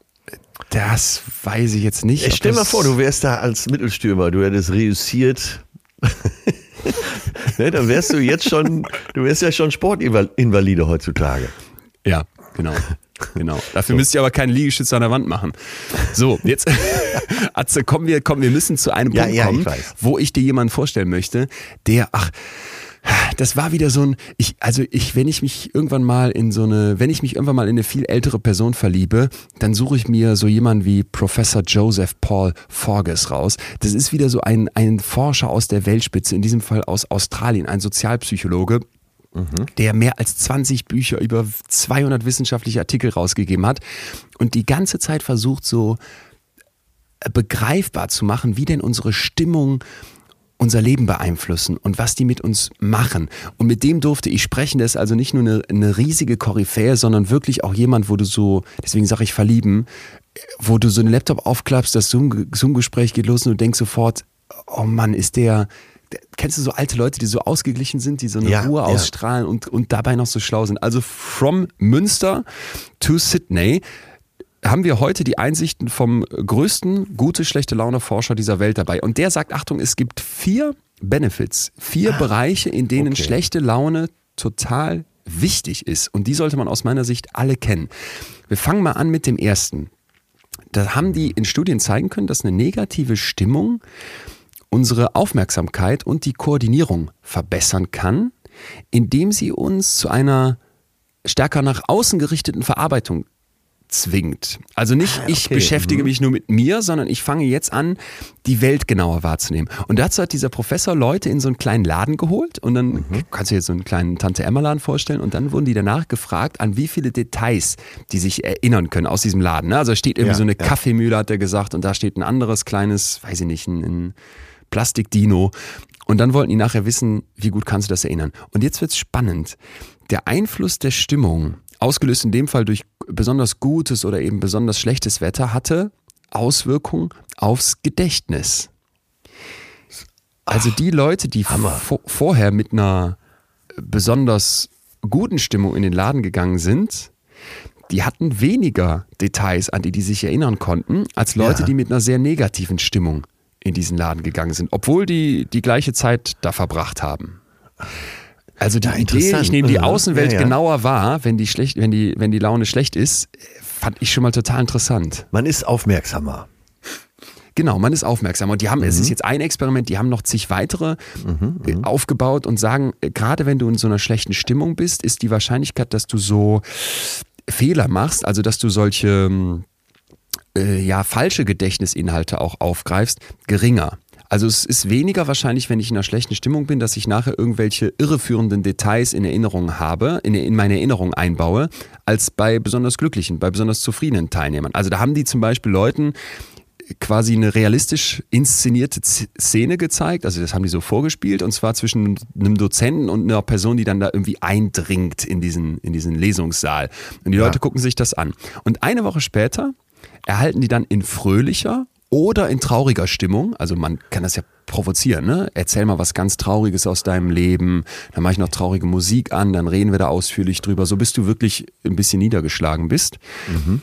B: Das weiß ich jetzt nicht.
A: Ich stell mal vor, du wärst da als Mittelstürmer, du hättest reüssiert. [LAUGHS] ne, dann wärst du jetzt schon, du wärst ja schon Sportinvalide heutzutage.
B: Ja, genau. Genau. Dafür so. müsst ihr aber keinen Liegestütz an der Wand machen. So, jetzt, [LAUGHS] Atze, kommen wir, kommen, wir müssen zu einem ja, Punkt ja, kommen, ich wo ich dir jemanden vorstellen möchte, der, ach, das war wieder so ein, ich, also ich, wenn ich mich irgendwann mal in so eine, wenn ich mich irgendwann mal in eine viel ältere Person verliebe, dann suche ich mir so jemanden wie Professor Joseph Paul Forges raus. Das ist wieder so ein, ein Forscher aus der Weltspitze, in diesem Fall aus Australien, ein Sozialpsychologe, Mhm. der mehr als 20 Bücher über 200 wissenschaftliche Artikel rausgegeben hat und die ganze Zeit versucht so begreifbar zu machen, wie denn unsere Stimmung unser Leben beeinflussen und was die mit uns machen. Und mit dem durfte ich sprechen. Der ist also nicht nur eine, eine riesige Koryphäe, sondern wirklich auch jemand, wo du so, deswegen sage ich verlieben, wo du so einen Laptop aufklappst, das Zoom-Gespräch Zoom geht los und du denkst sofort, oh Mann, ist der, kennst du so alte Leute, die so ausgeglichen sind, die so eine ja, Ruhe ausstrahlen und, und dabei noch so schlau sind? Also from Münster to Sydney haben wir heute die Einsichten vom größten gute, schlechte Laune-Forscher dieser Welt dabei. Und der sagt, Achtung, es gibt vier Benefits, vier ah, Bereiche, in denen okay. schlechte Laune total wichtig ist. Und die sollte man aus meiner Sicht alle kennen. Wir fangen mal an mit dem ersten. Da haben die in Studien zeigen können, dass eine negative Stimmung unsere Aufmerksamkeit und die Koordinierung verbessern kann, indem sie uns zu einer stärker nach außen gerichteten Verarbeitung zwingt. Also nicht, ah, okay. ich beschäftige mhm. mich nur mit mir, sondern ich fange jetzt an, die Welt genauer wahrzunehmen. Und dazu hat dieser Professor Leute in so einen kleinen Laden geholt und dann mhm. kannst du dir jetzt so einen kleinen Tante-Emma-Laden vorstellen und dann wurden die danach gefragt, an wie viele Details die sich erinnern können aus diesem Laden. Ne? Also steht irgendwie ja, so eine ja. Kaffeemühle, hat er gesagt, und da steht ein anderes kleines, weiß ich nicht, ein, ein Plastikdino. Und dann wollten die nachher wissen, wie gut kannst du das erinnern. Und jetzt wird's spannend. Der Einfluss der Stimmung ausgelöst in dem Fall durch besonders gutes oder eben besonders schlechtes Wetter, hatte Auswirkungen aufs Gedächtnis. Also die Leute, die vo vorher mit einer besonders guten Stimmung in den Laden gegangen sind, die hatten weniger Details, an die die sich erinnern konnten, als Leute, ja. die mit einer sehr negativen Stimmung in diesen Laden gegangen sind, obwohl die die gleiche Zeit da verbracht haben. Also die ja, Idee, ich nehme die Außenwelt ja, ja. genauer wahr, wenn die schlecht, wenn die, wenn die Laune schlecht ist, fand ich schon mal total interessant.
A: Man ist aufmerksamer.
B: Genau, man ist aufmerksamer. Und die haben, mhm. es ist jetzt ein Experiment, die haben noch zig weitere mhm, äh, mhm. aufgebaut und sagen, äh, gerade wenn du in so einer schlechten Stimmung bist, ist die Wahrscheinlichkeit, dass du so Fehler machst, also dass du solche äh, ja, falsche Gedächtnisinhalte auch aufgreifst, geringer. Also es ist weniger wahrscheinlich, wenn ich in einer schlechten Stimmung bin, dass ich nachher irgendwelche irreführenden Details in Erinnerung habe, in, in meine Erinnerung einbaue, als bei besonders glücklichen, bei besonders zufriedenen Teilnehmern. Also da haben die zum Beispiel Leuten quasi eine realistisch inszenierte Szene gezeigt, also das haben die so vorgespielt und zwar zwischen einem Dozenten und einer Person, die dann da irgendwie eindringt in diesen, in diesen Lesungssaal. Und die Leute gucken sich das an. Und eine Woche später erhalten die dann in fröhlicher oder in trauriger Stimmung. Also man kann das ja provozieren, ne? Erzähl mal was ganz Trauriges aus deinem Leben, dann mache ich noch traurige Musik an, dann reden wir da ausführlich drüber, so bis du wirklich ein bisschen niedergeschlagen bist. Mhm.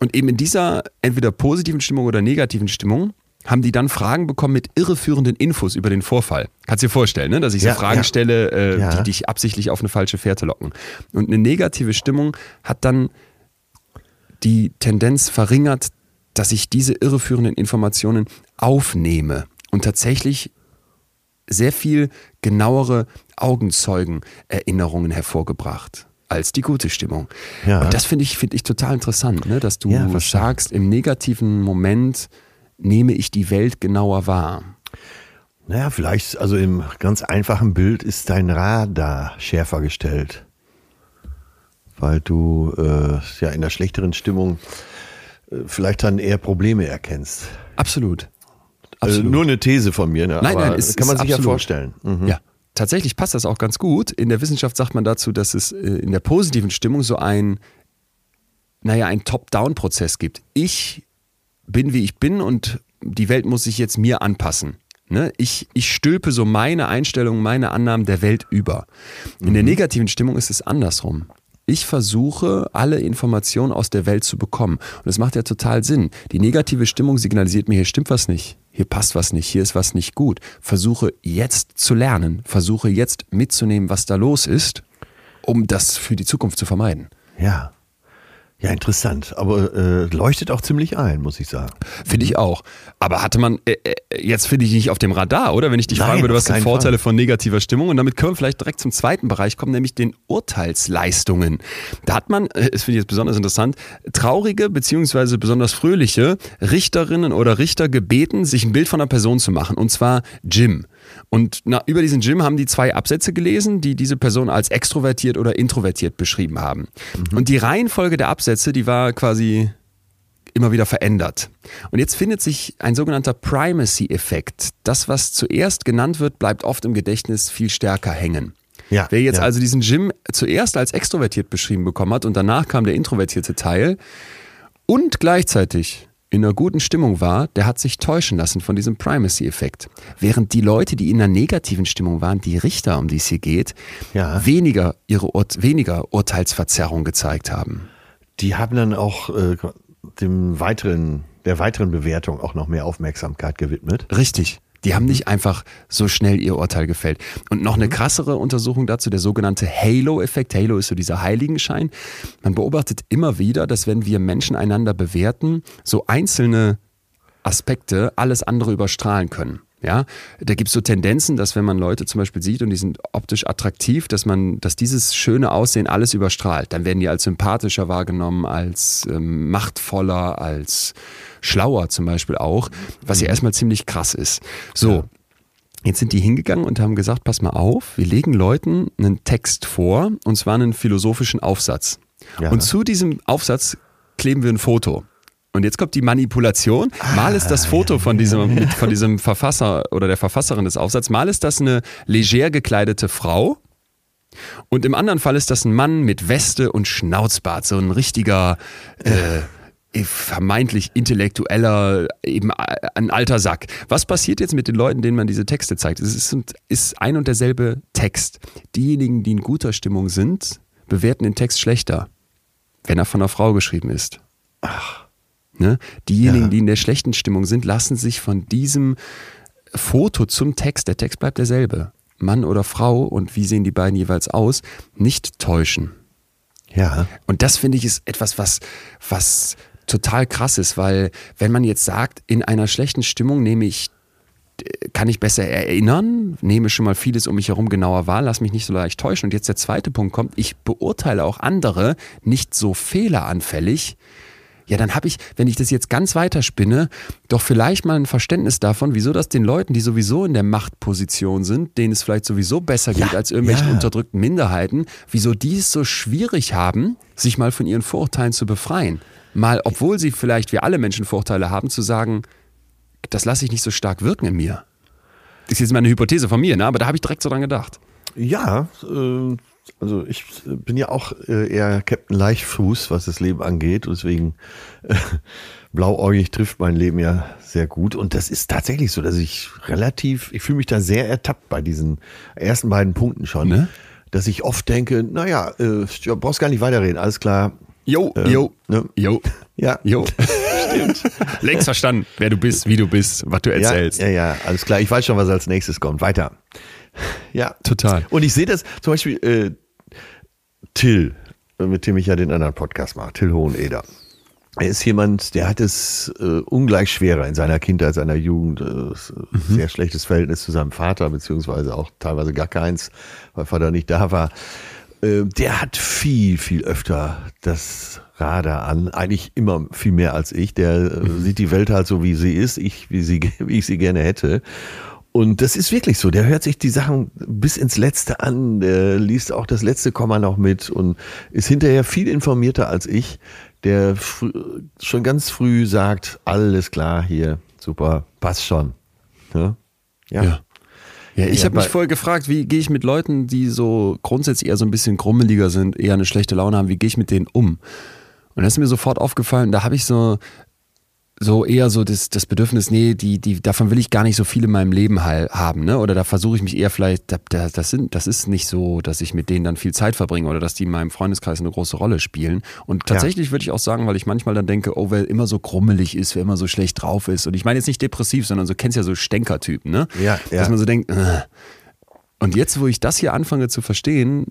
B: Und eben in dieser entweder positiven Stimmung oder negativen Stimmung haben die dann Fragen bekommen mit irreführenden Infos über den Vorfall. Kannst du dir vorstellen, ne? dass ich ja, so Fragen ja. stelle, äh, ja. die dich absichtlich auf eine falsche Fährte locken. Und eine negative Stimmung hat dann die Tendenz verringert, dass ich diese irreführenden Informationen aufnehme und tatsächlich sehr viel genauere Augenzeugenerinnerungen hervorgebracht als die gute Stimmung. Ja. Und das finde ich, find ich total interessant, ne? dass du ja, sagst, im negativen Moment nehme ich die Welt genauer wahr.
A: Naja, vielleicht, also im ganz einfachen Bild ist dein Radar schärfer gestellt. Weil du äh, ja in der schlechteren Stimmung vielleicht dann eher Probleme erkennst.
B: Absolut.
A: Also
B: Absolut.
A: nur eine These von mir, ne?
B: Nein,
A: aber
B: nein, es
A: kann man
B: ist
A: sich ja
B: absolut.
A: vorstellen. Mhm.
B: Ja, tatsächlich passt das auch ganz gut. In der Wissenschaft sagt man dazu, dass es äh, in der positiven Stimmung so ein, naja, ein Top-Down-Prozess gibt. Ich bin, wie ich bin und die Welt muss sich jetzt mir anpassen. Ne? Ich, ich stülpe so meine Einstellungen, meine Annahmen der Welt über. In der negativen Stimmung ist es andersrum. Ich versuche, alle Informationen aus der Welt zu bekommen. Und das macht ja total Sinn. Die negative Stimmung signalisiert mir, hier stimmt was nicht. Hier passt was nicht. Hier ist was nicht gut. Versuche jetzt zu lernen. Versuche jetzt mitzunehmen, was da los ist, um das für die Zukunft zu vermeiden.
A: Ja. Ja, interessant. Aber äh, leuchtet auch ziemlich ein, muss ich sagen.
B: Finde ich auch. Aber hatte man, äh, äh, jetzt finde ich nicht auf dem Radar, oder? Wenn ich dich
A: Nein,
B: fragen würde, was sind Vorteile von negativer Stimmung? Und damit können wir vielleicht direkt zum zweiten Bereich kommen, nämlich den Urteilsleistungen. Da hat man, äh, das finde ich jetzt besonders interessant, traurige beziehungsweise besonders fröhliche Richterinnen oder Richter gebeten, sich ein Bild von einer Person zu machen. Und zwar Jim. Und na, über diesen Jim haben die zwei Absätze gelesen, die diese Person als extrovertiert oder introvertiert beschrieben haben. Und die Reihenfolge der Absätze, die war quasi immer wieder verändert. Und jetzt findet sich ein sogenannter Primacy-Effekt. Das, was zuerst genannt wird, bleibt oft im Gedächtnis viel stärker hängen.
A: Ja,
B: Wer jetzt
A: ja.
B: also diesen Jim zuerst als extrovertiert beschrieben bekommen hat und danach kam der introvertierte Teil und gleichzeitig in einer guten Stimmung war, der hat sich täuschen lassen von diesem Primacy-Effekt. Während die Leute, die in einer negativen Stimmung waren, die Richter, um die es hier geht,
A: Ja.
B: weniger, ihre Ur weniger Urteilsverzerrung gezeigt haben.
A: Die haben dann auch äh, dem weiteren, der weiteren Bewertung auch noch mehr Aufmerksamkeit gewidmet.
B: Richtig. Die haben nicht einfach so schnell ihr Urteil gefällt. Und noch eine krassere Untersuchung dazu, der sogenannte Halo-Effekt. Halo ist so dieser Heiligenschein. Man beobachtet immer wieder, dass wenn wir Menschen einander bewerten, so einzelne Aspekte alles andere überstrahlen können. Ja, da gibt es so Tendenzen, dass wenn man Leute zum Beispiel sieht und die sind optisch attraktiv, dass man, dass dieses schöne Aussehen alles überstrahlt. Dann werden die als sympathischer wahrgenommen, als ähm, machtvoller, als schlauer zum Beispiel auch, was ja erstmal ziemlich krass ist. So. Jetzt sind die hingegangen und haben gesagt, pass mal auf, wir legen Leuten einen Text vor, und zwar einen philosophischen Aufsatz.
A: Ja.
B: Und zu diesem Aufsatz kleben wir ein Foto. Und jetzt kommt die Manipulation. Mal ist das Foto von diesem, [LAUGHS] von diesem Verfasser oder der Verfasserin des Aufsatzes, mal ist das eine leger gekleidete Frau. Und im anderen Fall ist das ein Mann mit Weste und Schnauzbart, so ein richtiger, äh, vermeintlich intellektueller, eben äh, ein alter Sack. Was passiert jetzt mit den Leuten, denen man diese Texte zeigt? Es ist, ist ein und derselbe Text. Diejenigen, die in guter Stimmung sind, bewerten den Text schlechter, wenn er von einer Frau geschrieben ist. Ne? Diejenigen,
A: Ja.
B: die in der schlechten Stimmung sind, lassen sich von diesem Foto zum Text, der Text bleibt derselbe, Mann oder Frau und wie sehen die beiden jeweils aus, nicht täuschen.
A: Ja.
B: Und das finde ich ist etwas, was, was total krass ist, weil wenn man jetzt sagt, in einer schlechten Stimmung nehme ich, kann ich besser erinnern, nehme schon mal vieles um mich herum genauer wahr, lass mich nicht so leicht täuschen. Und jetzt der zweite Punkt kommt, ich beurteile auch andere nicht so fehleranfällig. Ja, dann habe ich, wenn ich das jetzt ganz weiter spinne, doch vielleicht mal ein Verständnis davon, wieso das den Leuten, die sowieso in der Machtposition sind, denen es vielleicht sowieso besser geht
A: Ja,
B: als irgendwelchen
A: ja.
B: unterdrückten Minderheiten, wieso die es so schwierig haben, sich mal von ihren Vorurteilen zu befreien. Mal, obwohl sie vielleicht, wie alle Menschen Vorurteile haben, zu sagen, das lasse ich nicht so stark wirken in mir. Das ist jetzt mal eine Hypothese von mir, ne? aber da habe ich direkt so dran gedacht.
A: Ja, äh, also ich äh, bin ja auch äh, eher Captain Leichtfuß, was das Leben angeht. Und deswegen äh, [LAUGHS] blauäugig trifft mein Leben ja sehr gut. Und das ist tatsächlich so, dass ich relativ, ich fühle mich da sehr ertappt bei diesen ersten beiden Punkten schon.
B: Ne?
A: Dass ich oft denke, naja, äh, ja, brauchst gar nicht weiterreden, alles klar.
B: Jo,
A: Ähm,
B: jo,
A: ne?
B: jo, [LAUGHS]
A: Ja.
B: jo. [LAUGHS] Stimmt. Längst verstanden, wer du bist, wie du bist, was du
A: Ja,
B: erzählst.
A: ja, ja, alles klar. Ich weiß schon, was als nächstes kommt. Weiter. [LAUGHS] Ja.
B: Total.
A: Und ich sehe das zum Beispiel äh, Till, mit dem ich ja den anderen Podcast mache, Till Hoheneder. Er ist jemand, der hat es äh, ungleich schwerer in seiner Kindheit, seiner Jugend. Äh, s- Sehr schlechtes Verhältnis zu seinem Vater, beziehungsweise auch teilweise gar keins, weil Vater nicht da war. Äh, der hat viel, viel öfter das Radar an. Eigentlich immer viel mehr als ich. Der äh, sieht die Welt halt so, wie sie ist, ich, wie, sie, [LAUGHS] wie ich sie gerne hätte. Und das ist wirklich so. Der hört sich die Sachen bis ins Letzte an, der liest auch das letzte Komma noch mit und ist hinterher viel informierter als ich. der schon ganz früh sagt, alles klar hier, super, passt schon. Ja.
B: ja. ja. Ja, ich habe mich vorher gefragt, wie gehe ich mit Leuten, die so grundsätzlich eher so ein bisschen grummeliger sind, eher eine schlechte Laune haben, wie gehe ich mit denen um? Und das ist mir sofort aufgefallen, da habe ich so so eher so das, das Bedürfnis, nee, die, die, davon will ich gar nicht so viel in meinem Leben haben, ne? Oder da versuche ich mich eher vielleicht, da, das, sind, das ist nicht so, dass ich mit denen dann viel Zeit verbringe oder dass die in meinem Freundeskreis eine große Rolle spielen. Und tatsächlich ja. würde ich auch sagen, weil ich manchmal dann denke, oh, wer immer so krummelig ist, wer immer so schlecht drauf ist. Und ich meine jetzt nicht depressiv, sondern so kennst ja so Stänkertypen, ne?
A: Ja,
B: ja. Dass man so denkt, äh. und jetzt, wo ich das hier anfange zu verstehen,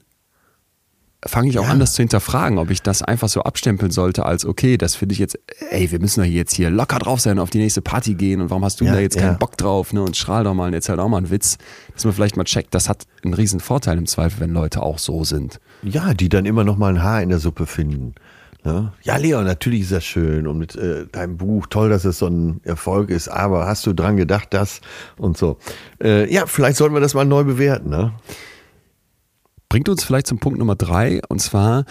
B: fange ich auch ja. an, das zu hinterfragen, ob ich das einfach so abstempeln sollte als, okay, das finde ich jetzt, ey, wir müssen doch jetzt hier locker drauf sein, auf die nächste Party gehen und warum hast du ja, da jetzt ja. keinen Bock drauf, ne? Und strahl doch mal und erzähl auch mal einen Witz, dass man vielleicht mal checkt, das hat einen riesen Vorteil im Zweifel, wenn Leute auch so sind.
A: Ja, die dann immer noch mal ein Haar in der Suppe finden. Ne? Ja, Leon, natürlich ist das schön und mit äh, deinem Buch, toll, dass es so ein Erfolg ist, aber hast du dran gedacht, das und so. Äh, ja, vielleicht sollten wir das mal neu bewerten, ne?
B: Bringt uns vielleicht zum Punkt Nummer drei, und zwar,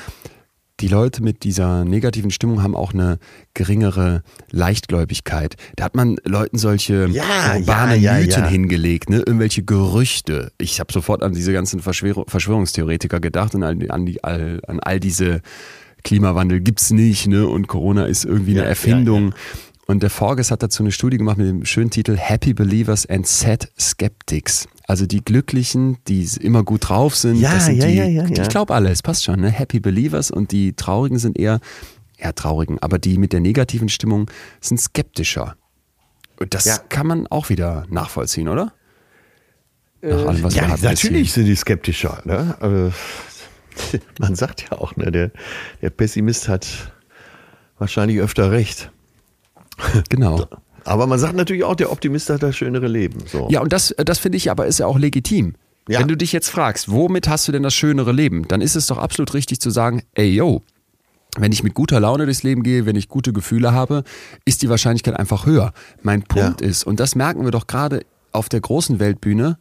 B: die Leute mit dieser negativen Stimmung haben auch eine geringere Leichtgläubigkeit. Da hat man Leuten solche
A: ja, urbane ja, ja,
B: Mythen hingelegt, ne? irgendwelche Gerüchte. Ich habe sofort an diese ganzen Verschwörungstheoretiker gedacht und an, an, die, an all diese Klimawandel gibt's nicht, ne? Und Corona ist irgendwie eine Erfindung. Und der Forges hat dazu eine Studie gemacht mit dem schönen Titel Happy Believers and Sad Skeptics. Also die Glücklichen, die immer gut drauf sind,
A: ja,
B: das sind
A: ja,
B: die,
A: ja, ja,
B: ich glaube alle, es passt schon, ne? Happy Believers und die Traurigen sind eher, eher Traurigen, aber die mit der negativen Stimmung sind skeptischer. Und das ja. kann man auch wieder nachvollziehen, oder?
A: Nach allem, was ja, natürlich sind die skeptischer. Ne? [LAUGHS] man sagt ja auch, ne, der, der Pessimist hat wahrscheinlich öfter recht.
B: Genau. [LAUGHS]
A: Aber man sagt natürlich auch, der Optimist hat das schönere Leben. So.
B: Ja, und das, das finde ich aber ist ja auch legitim. Ja. Wenn du dich jetzt fragst, womit hast du denn das schönere Leben, dann ist es doch absolut richtig zu sagen, ey yo, wenn ich mit guter Laune durchs Leben gehe, wenn ich gute Gefühle habe, ist die Wahrscheinlichkeit einfach höher. Mein Punkt ja. ist, und das merken wir doch gerade auf der großen Weltbühne,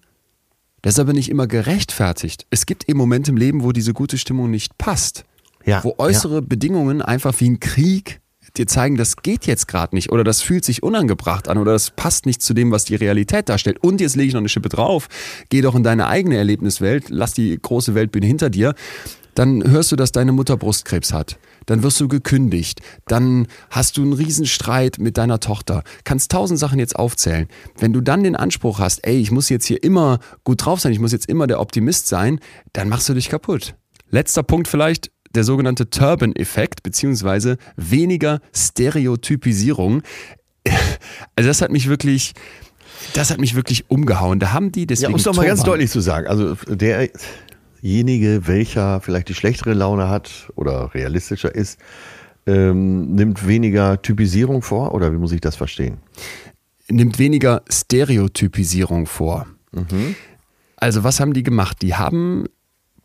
B: das ist aber nicht immer gerechtfertigt. Es gibt eben Momente im Leben, wo diese gute Stimmung nicht passt. Ja. Wo äußere. Bedingungen einfach wie ein Krieg dir zeigen, das geht jetzt gerade nicht oder das fühlt sich unangebracht an oder das passt nicht zu dem, was die Realität darstellt. Und jetzt lege ich noch eine Schippe drauf, geh doch in deine eigene Erlebniswelt, lass die große Weltbühne hinter dir. Dann hörst du, dass deine Mutter Brustkrebs hat. Dann wirst du gekündigt. Dann hast du einen Riesenstreit mit deiner Tochter. Kannst tausend Sachen jetzt aufzählen. Wenn du dann den Anspruch hast, ey, ich muss jetzt hier immer gut drauf sein, ich muss jetzt immer der Optimist sein, dann machst du dich kaputt. Letzter Punkt vielleicht, der sogenannte Turban-Effekt, beziehungsweise weniger Stereotypisierung. [LAUGHS] Also das hat mich wirklich, das hat mich wirklich umgehauen. Da haben die deswegen.
A: Ja, um es doch mal ganz deutlich zu sagen. Also derjenige, welcher vielleicht die schlechtere Laune hat oder realistischer ist, ähm, nimmt weniger Typisierung vor oder wie muss ich das verstehen?
B: Nimmt weniger Stereotypisierung vor. Mhm. Also was haben die gemacht? Die haben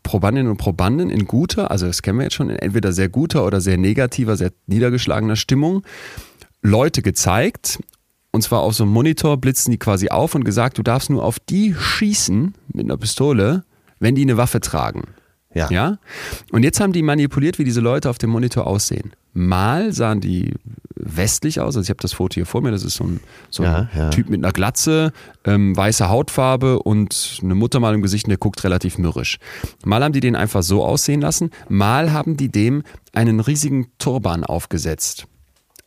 B: Probandinnen und Probanden in guter, also das kennen wir jetzt schon, in entweder sehr guter oder sehr negativer, sehr niedergeschlagener Stimmung Leute gezeigt. Und zwar auf so einem Monitor blitzen die quasi auf und gesagt, du darfst nur auf die schießen mit einer Pistole, wenn die eine Waffe tragen.
A: Ja.
B: ja. Und jetzt haben die manipuliert, wie diese Leute auf dem Monitor aussehen. Mal sahen die westlich aus, also ich habe das Foto hier vor mir, das ist so ein, so ein ja, ja. Typ mit einer Glatze, ähm, weiße Hautfarbe und eine Mutter mal im Gesicht, der guckt relativ mürrisch. Mal haben die den einfach so aussehen lassen, mal haben die dem einen riesigen Turban aufgesetzt.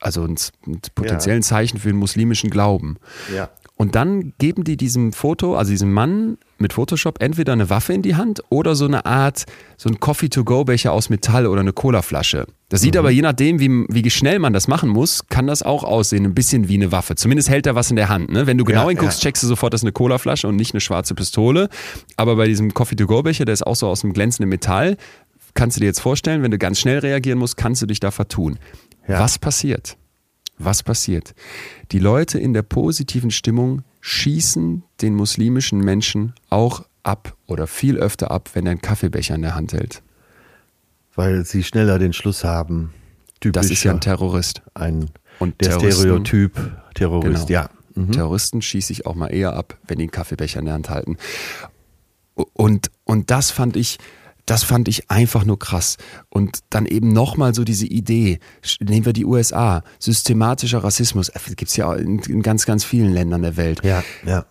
B: Also ein, ein potenziellen ja. Zeichen für den muslimischen Glauben.
A: Ja.
B: Und dann geben die diesem Foto, also diesem Mann mit Photoshop, entweder eine Waffe in die Hand oder so eine Art, so ein Coffee-to-go-Becher aus Metall oder eine Colaflasche. Das sieht mhm. aber je nachdem, wie, wie schnell man das machen muss, kann das auch aussehen, ein bisschen wie eine Waffe. Zumindest hält er was in der Hand. Ne? Wenn du genau ja, hinguckst, ja. checkst du sofort, das ist eine Colaflasche und nicht eine schwarze Pistole. Aber bei diesem Coffee-to-go-Becher, der ist auch so aus dem glänzenden Metall, kannst du dir jetzt vorstellen, wenn du ganz schnell reagieren musst, kannst du dich da vertun. Ja. Was passiert? Was passiert? Die Leute in der positiven Stimmung schießen den muslimischen Menschen auch ab oder viel öfter ab, wenn er einen Kaffeebecher in der Hand hält.
A: Weil sie schneller den Schluss haben.
B: Das ist ja ein Terrorist.
A: Ein und der Stereotyp Terrorist, genau. ja.
B: Mhm. Terroristen schieße ich auch mal eher ab, wenn die einen Kaffeebecher in der Hand halten. Und, und das fand ich, das fand ich einfach nur krass. Und dann eben nochmal so diese Idee, nehmen wir die USA, systematischer Rassismus, äh, gibt es ja in, in, ganz, ganz vielen Ländern der Welt.
A: Ja, ja.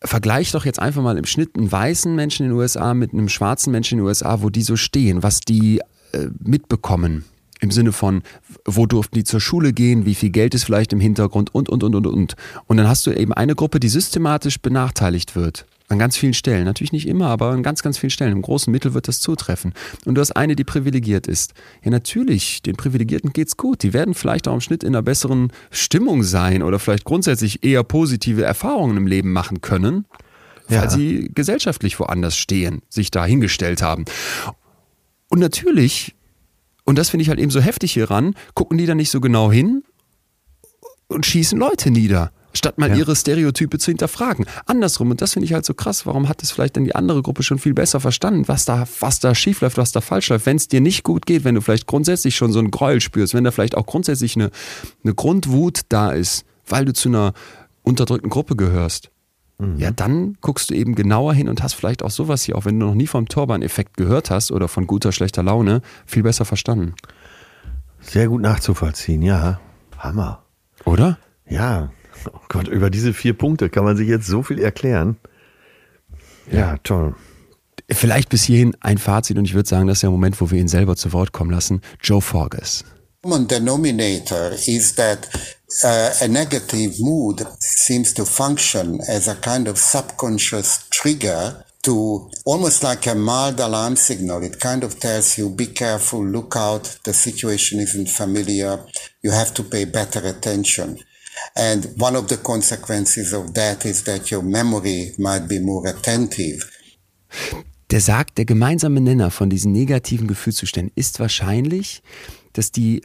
B: Vergleich doch jetzt einfach mal im Schnitt einen weißen Menschen in den USA mit einem schwarzen Menschen in den USA, wo die so stehen, was die äh, mitbekommen. Im Sinne von, wo durften die zur Schule gehen, wie viel Geld ist vielleicht im Hintergrund und, und, und, und, und. Und dann hast du eben eine Gruppe, die systematisch benachteiligt wird. An ganz vielen Stellen. Natürlich nicht immer, aber an ganz, ganz vielen Stellen. Im großen Mittel wird das zutreffen. Und du hast eine, die privilegiert ist. Ja, natürlich, den Privilegierten geht's gut. Die werden vielleicht auch im Schnitt in einer besseren Stimmung sein oder vielleicht grundsätzlich eher positive Erfahrungen im Leben machen können, weil ja. sie gesellschaftlich woanders stehen, sich da hingestellt haben. Und natürlich, und das finde ich halt eben so heftig hieran, gucken die da nicht so genau hin und schießen Leute nieder statt mal ja. ihre Stereotype zu hinterfragen. Andersrum, und das finde ich halt so krass, warum hat es vielleicht dann die andere Gruppe schon viel besser verstanden, was da, was da schief läuft, was da falsch läuft, wenn es dir nicht gut geht, wenn du vielleicht grundsätzlich schon so einen Gräuel spürst, wenn da vielleicht auch grundsätzlich eine, eine Grundwut da ist, weil du zu einer unterdrückten Gruppe gehörst. Mhm. Ja, dann guckst du eben genauer hin und hast vielleicht auch sowas hier, auch wenn du noch nie vom Torban-Effekt gehört hast oder von guter, schlechter Laune, viel besser verstanden.
A: Sehr gut nachzuvollziehen, ja. Hammer.
B: Oder?
A: Ja, Oh Gott, über diese vier Punkte kann man sich jetzt so viel erklären. Ja, toll.
B: Vielleicht bis hierhin ein Fazit und ich würde sagen, das ist der Moment, wo wir ihn selber zu Wort kommen lassen. Joe Forges.
D: Common denominator is that uh, a negative mood seems to function as a kind of subconscious trigger to almost like a mild alarm signal. It kind of tells you, be careful, look out, the situation isn't familiar, you have to pay better attention. And one of the consequences of that is that your memory might be more attentive.
B: Der sagt, der gemeinsame Nenner von diesen negativen Gefühlszuständen ist wahrscheinlich, dass die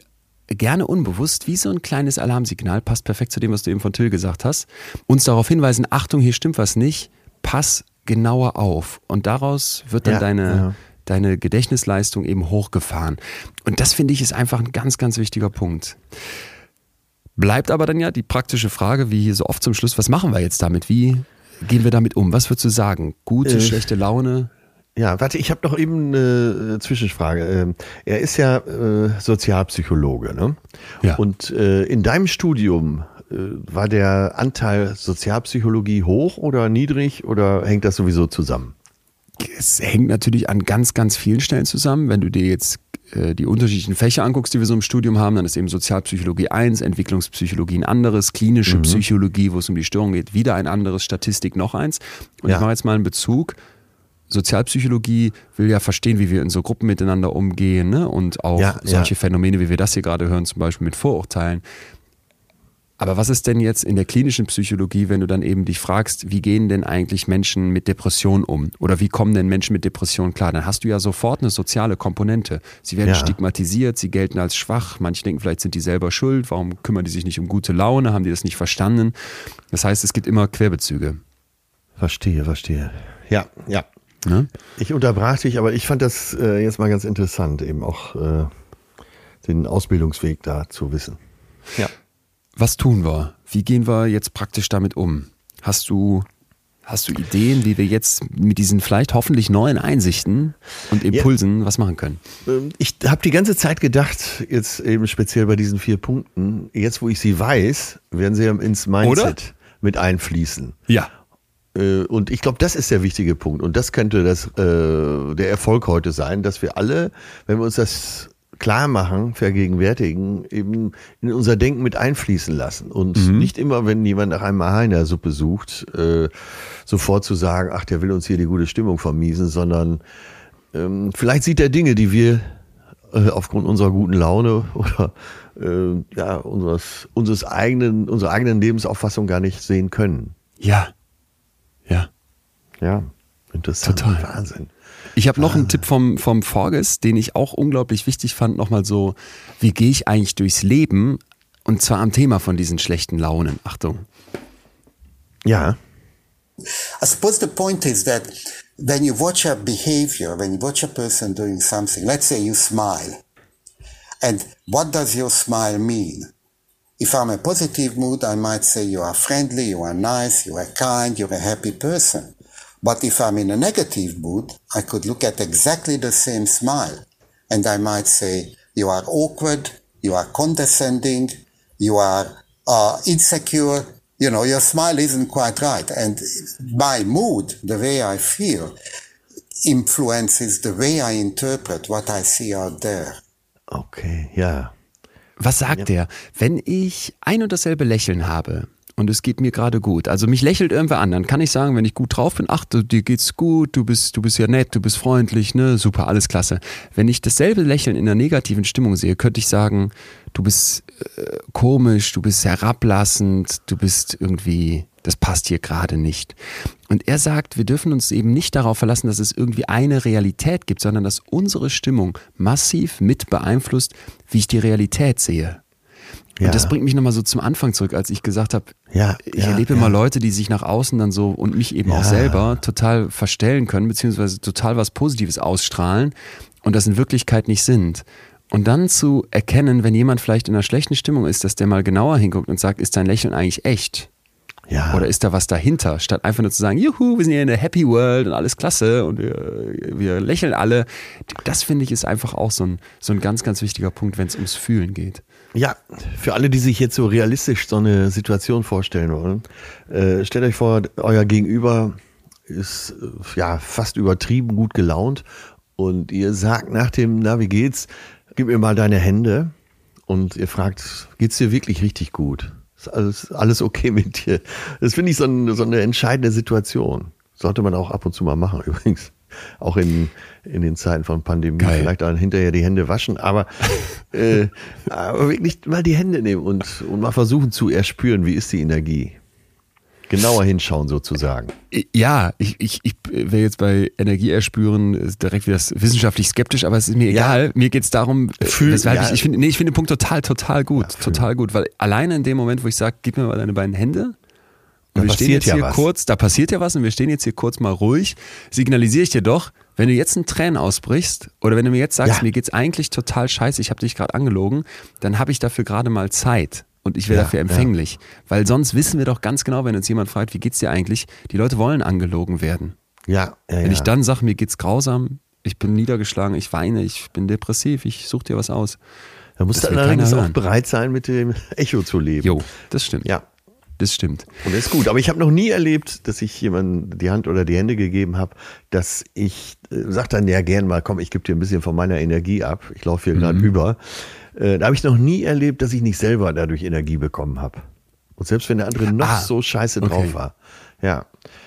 B: gerne unbewusst, wie so ein kleines Alarmsignal, passt perfekt zu dem, was du eben von Till gesagt hast, uns darauf hinweisen, Achtung, hier stimmt was nicht, pass genauer auf. Und daraus wird dann ja, deine, ja. deine Gedächtnisleistung eben hochgefahren. Und das finde ich ist einfach ein ganz, ganz wichtiger Punkt. Bleibt aber dann ja die praktische Frage, wie hier so oft zum Schluss, was machen wir jetzt damit? Wie gehen wir damit um? Was würdest du sagen? Gute, äh, schlechte Laune?
A: Ja, warte, ich habe noch eben eine äh, Zwischenfrage. Ähm, er ist ja äh, Sozialpsychologe, ne?
B: Ja.
A: Und äh, in deinem Studium war der Anteil Sozialpsychologie hoch oder niedrig oder hängt das sowieso zusammen?
B: Es hängt natürlich an ganz, ganz vielen Stellen zusammen. Wenn du dir jetzt äh, die unterschiedlichen Fächer anguckst, die wir so im Studium haben, dann ist eben Sozialpsychologie eins, Entwicklungspsychologie ein anderes, klinische mhm. Psychologie, wo es um die Störung geht, wieder ein anderes, Statistik noch eins. Und ja. ich mache jetzt mal einen Bezug. Sozialpsychologie will ja verstehen, wie wir in so Gruppen miteinander umgehen ne? und auch ja, solche. Phänomene, wie wir das hier gerade hören, zum Beispiel mit Vorurteilen. Aber was ist denn jetzt in der klinischen Psychologie, wenn du dann eben dich fragst, wie gehen denn eigentlich Menschen mit Depressionen um? Oder wie kommen denn Menschen mit Depressionen klar? Dann hast du ja sofort eine soziale Komponente. Sie werden ja. stigmatisiert, sie gelten als schwach. Manche denken, vielleicht sind die selber schuld. Warum kümmern die sich nicht um gute Laune? Haben die das nicht verstanden? Das heißt, es gibt immer Querbezüge.
A: Verstehe, verstehe. Ja, ja. Ne? Ich unterbrach dich, aber ich fand das äh, jetzt mal ganz interessant, eben auch äh, den Ausbildungsweg da zu wissen.
B: Ja was tun wir? Wie gehen wir jetzt praktisch damit um? Hast du, hast du Ideen, wie wir jetzt mit diesen vielleicht hoffentlich neuen Einsichten und Impulsen ja. was machen können?
A: Ähm, ich habe die ganze Zeit gedacht, jetzt eben speziell bei diesen vier Punkten, jetzt wo ich sie weiß, werden sie ins Mindset Oder? mit einfließen.
B: Ja.
A: Äh, und ich glaube, das ist der wichtige Punkt. Und das könnte das, äh, der Erfolg heute sein, dass wir alle, wenn wir uns das klar machen, vergegenwärtigen, eben in unser Denken mit einfließen lassen. Und mhm. nicht immer, wenn jemand nach einem Aha in der Suppe sucht, äh, sofort zu sagen, ach, der will uns hier die gute Stimmung vermiesen, sondern ähm, vielleicht sieht er Dinge, die wir äh, aufgrund unserer guten Laune [LAUGHS] oder äh, ja, unseres, unseres eigenen, unserer eigenen Lebensauffassung gar nicht sehen können.
B: Ja. Ja.
A: Ja. Interessant.
B: Total. Wahnsinn. Ich habe noch einen Tipp vom, vom Forges, den ich auch unglaublich wichtig fand, nochmal so, wie gehe ich eigentlich durchs Leben? Und zwar am Thema von diesen schlechten Launen. Achtung.
A: Ja.
D: I suppose the point is that when you watch a behavior, when you watch a person doing something, let's say you smile. And what does your smile mean? If I'm a positive mood, I might say you are friendly, you are nice, you are kind, you're a happy person. But if I'm in a negative mood, I could look at exactly the same smile and I might say, you are awkward, you are condescending, you are uh, insecure, you know, your smile isn't quite right. And my mood, the way I feel, influences the way I interpret what I see out there.
A: Okay, ja.
B: Was sagt ja. er? Wenn ich ein und dasselbe Lächeln habe und es geht mir gerade gut, also mich lächelt irgendwer an, dann kann ich sagen, wenn ich gut drauf bin, ach, dir geht's gut, du bist, du bist ja nett, du bist freundlich, ne, super, alles klasse. Wenn ich dasselbe Lächeln in einer negativen Stimmung sehe, könnte ich sagen, du bist äh, komisch, du bist herablassend, du bist irgendwie das passt hier gerade nicht. Und er sagt, wir dürfen uns eben nicht darauf verlassen, dass es irgendwie eine Realität gibt, sondern dass unsere Stimmung massiv mit beeinflusst, wie ich die Realität sehe. Ja. Und das bringt mich nochmal so zum Anfang zurück, als ich gesagt habe, ja, ich ja, erlebe immer Leute, die sich nach außen dann so und mich eben auch selber total verstellen können, beziehungsweise total was Positives ausstrahlen und das in Wirklichkeit nicht sind. Und dann zu erkennen, wenn jemand vielleicht in einer schlechten Stimmung ist, dass der mal genauer hinguckt und sagt, ist dein Lächeln eigentlich echt? Ja. Oder ist da was dahinter? Statt einfach nur zu sagen, juhu, wir sind hier in der Happy World und alles klasse und wir, wir lächeln alle. Das finde ich ist einfach auch so ein, so ein ganz, ganz wichtiger Punkt, wenn es ums Fühlen geht.
A: Ja, für alle, die sich jetzt so realistisch so eine Situation vorstellen wollen, äh, stellt euch vor, euer Gegenüber ist äh, ja fast übertrieben gut gelaunt und ihr sagt nach dem, na, wie geht's? Gib mir mal deine Hände und ihr fragt, geht's dir wirklich richtig gut? Ist alles, alles okay mit dir? Das finde ich so, ein, so eine entscheidende Situation. Sollte man auch ab und zu mal machen, [LAUGHS] übrigens. Auch in, in den Zeiten von Pandemie. Geil. Vielleicht dann hinterher die Hände waschen, aber, [LAUGHS] äh, aber wirklich mal die Hände nehmen und, und mal versuchen zu erspüren, wie ist die Energie genauer hinschauen sozusagen.
B: Ja, ich, ich, ich wäre jetzt bei Energie erspüren direkt wieder wissenschaftlich skeptisch, aber es ist mir egal. Ja. Mir geht es darum, äh, Fühl, ja. ich, ich finde nee, ich finde den Punkt total, total gut. Ja, total gut, weil alleine in dem Moment, wo ich sage, gib mir mal deine beiden Hände, und wir stehen jetzt hier was. kurz, da passiert ja was und wir stehen jetzt hier kurz mal ruhig, signalisiere ich dir doch, wenn du jetzt einen Tränen ausbrichst oder wenn du mir jetzt sagst, ja. mir geht's eigentlich total scheiße, ich habe dich gerade angelogen, dann habe ich dafür gerade mal Zeit und ich wäre ja, dafür empfänglich. Ja. Weil sonst wissen wir doch ganz genau, wenn uns jemand fragt, wie geht's dir eigentlich, die Leute wollen angelogen werden.
A: Ja.
B: ja wenn ich dann sage, mir geht's grausam, ich bin niedergeschlagen, ich weine, ich bin depressiv, ich suche dir was aus.
A: Da musst du allerdings auch bereit sein, mit dem Echo zu leben.
B: Jo, das stimmt.
A: Ja.
B: Das stimmt.
A: Und das ist gut. Aber ich habe noch nie erlebt, dass ich jemandem die Hand oder die Hände gegeben habe, dass ich äh, sag dann ja gern mal, komm, ich gebe dir ein bisschen von meiner Energie ab. Ich laufe hier mhm. gerade über. Äh, da habe ich noch nie erlebt, dass ich nicht selber dadurch Energie bekommen habe. Und selbst wenn der andere noch ah, so scheiße okay. drauf war. Ja,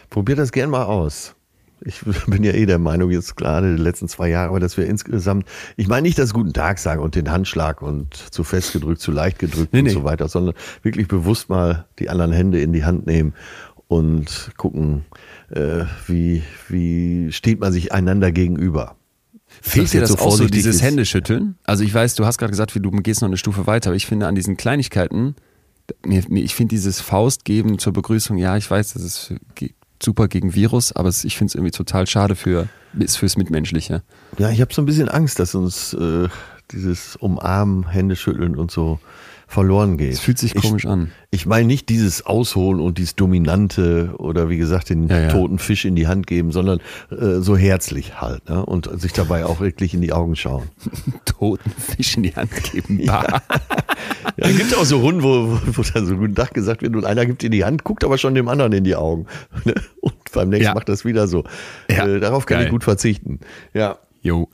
A: probier das gern mal aus. Ich [LAUGHS] bin ja eh der Meinung, jetzt gerade die letzten zwei Jahre, aber dass wir insgesamt, ich meine nicht das Guten Tag sagen und den Handschlag und zu fest gedrückt, zu leicht gedrückt nee, und nee. so weiter, sondern wirklich bewusst mal die anderen Hände in die Hand nehmen und gucken, äh, wie, wie steht man sich einander gegenüber.
B: Fehlt dir das so auch so, dieses ist. Händeschütteln? Also ich weiß, du hast gerade gesagt, wie du gehst noch eine Stufe weiter, aber ich finde an diesen Kleinigkeiten, mir, mir, ich finde dieses Faustgeben zur Begrüßung, ja, ich weiß, das ist super gegen Virus, aber ich finde es irgendwie total schade für, fürs Mitmenschliche.
A: Ja, ich habe so ein bisschen Angst, dass uns äh, dieses Umarmen, Händeschütteln und so verloren geht.
B: Es fühlt sich komisch
A: ich,
B: an.
A: Ich meine nicht dieses Ausholen und dieses Dominante oder wie gesagt den ja, ja. toten Fisch in die Hand geben, sondern äh, so herzlich halt ne? und sich dabei auch wirklich in die Augen schauen. [LAUGHS]
B: toten Fisch in die Hand geben. [LAUGHS]
A: ja. ja, gibt auch so Runden, wo, wo dann so guten Tag gesagt wird und einer gibt in die Hand, guckt aber schon dem anderen in die Augen. [LAUGHS] Ne? Und beim nächsten ja. macht das wieder so. Ja. Äh, darauf kann Geil. ich gut verzichten. Ja.
B: Jo.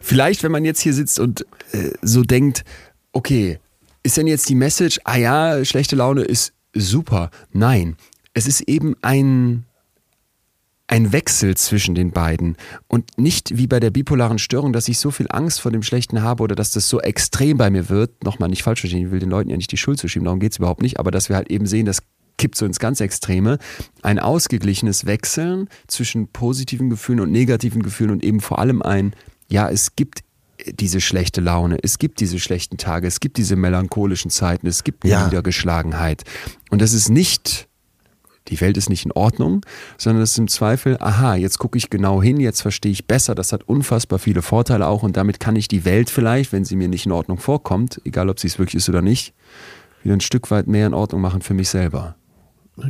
B: Vielleicht, wenn man jetzt hier sitzt und äh, so denkt, okay, ist denn jetzt die Message, ah ja, schlechte Laune ist super? Nein, es ist eben ein, ein Wechsel zwischen den beiden und nicht wie bei der bipolaren Störung, dass ich so viel Angst vor dem Schlechten habe oder dass das so extrem bei mir wird. Nochmal nicht falsch verstehen, ich will den Leuten ja nicht die Schuld zuschieben, darum geht es überhaupt nicht, aber dass wir halt eben sehen, das kippt so ins ganz Extreme. Ein ausgeglichenes Wechseln zwischen positiven Gefühlen und negativen Gefühlen und eben vor allem ein, ja, es gibt diese schlechte Laune, es gibt diese schlechten Tage, es gibt diese melancholischen Zeiten, es gibt eine ja. Niedergeschlagenheit. Und das ist nicht, die Welt ist nicht in Ordnung, sondern das ist im Zweifel, aha, jetzt gucke ich genau hin, jetzt verstehe ich besser, das hat unfassbar viele Vorteile auch und damit kann ich die Welt vielleicht, wenn sie mir nicht in Ordnung vorkommt, egal ob sie es wirklich ist oder nicht, wieder ein Stück weit mehr in Ordnung machen für mich selber.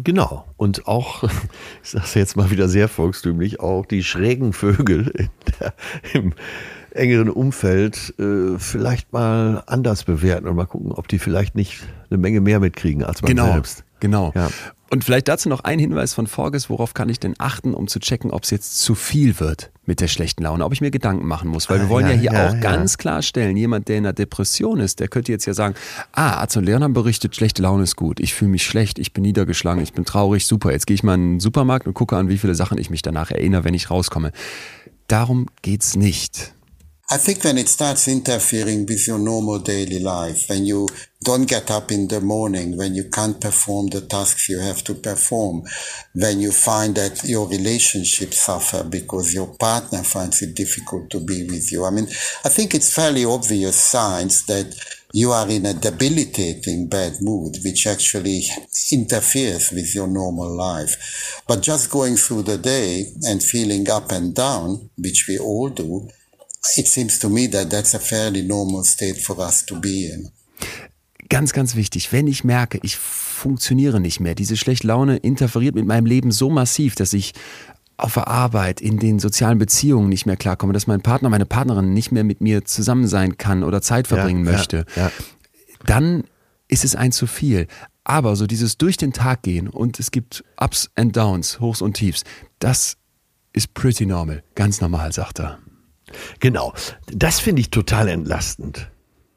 A: Genau. Und auch, [LAUGHS] ich sage es jetzt mal wieder sehr volkstümlich, auch die schrägen Vögel der, im engeren Umfeld äh, vielleicht mal anders bewerten und mal gucken, ob die vielleicht nicht eine Menge mehr mitkriegen als man
B: genau,
A: selbst.
B: Genau.
A: Ja.
B: Und vielleicht dazu noch ein Hinweis von Forges, worauf kann ich denn achten, um zu checken, ob es jetzt zu viel wird mit der schlechten Laune, ob ich mir Gedanken machen muss. Weil wir
A: Ah,
B: wollen ja,
A: ja,
B: hier
A: ja,
B: auch
A: ja.
B: ganz klarstellen, jemand, der in einer Depression ist, der könnte jetzt ja sagen, ah, Arzt und Lehrer haben berichtet, schlechte Laune ist gut, ich fühle mich schlecht, ich bin niedergeschlagen, ich bin traurig, super, jetzt gehe ich mal in den Supermarkt und gucke an, wie viele Sachen ich mich danach erinnere, wenn ich rauskomme. Darum geht's nicht.
D: I think when it starts interfering with your normal daily life, when you don't get up in the morning, when you can't perform the tasks you have to perform, when you find that your relationships suffer because your partner finds it difficult to be with you. I mean, I think it's fairly obvious signs that you are in a debilitating bad mood, which actually interferes with your normal life. But just going through the day and feeling up and down, which we all do, it seems to me that that's a fairly normal state for us to be in.
B: Ganz, ganz wichtig, wenn ich merke, ich funktioniere nicht mehr, diese schlechte Laune interferiert mit meinem Leben so massiv, dass ich auf der Arbeit, in den sozialen Beziehungen nicht mehr klarkomme, dass mein Partner, meine Partnerin nicht mehr mit mir zusammen sein kann oder Zeit verbringen
A: Ja, ja,
B: möchte,
A: ja.
B: dann ist es ein zu viel. Aber so dieses durch den Tag gehen und es gibt Ups and Downs, Hochs und Tiefs, das ist pretty normal, ganz normal, sagt er.
A: Genau. Das finde ich total entlastend,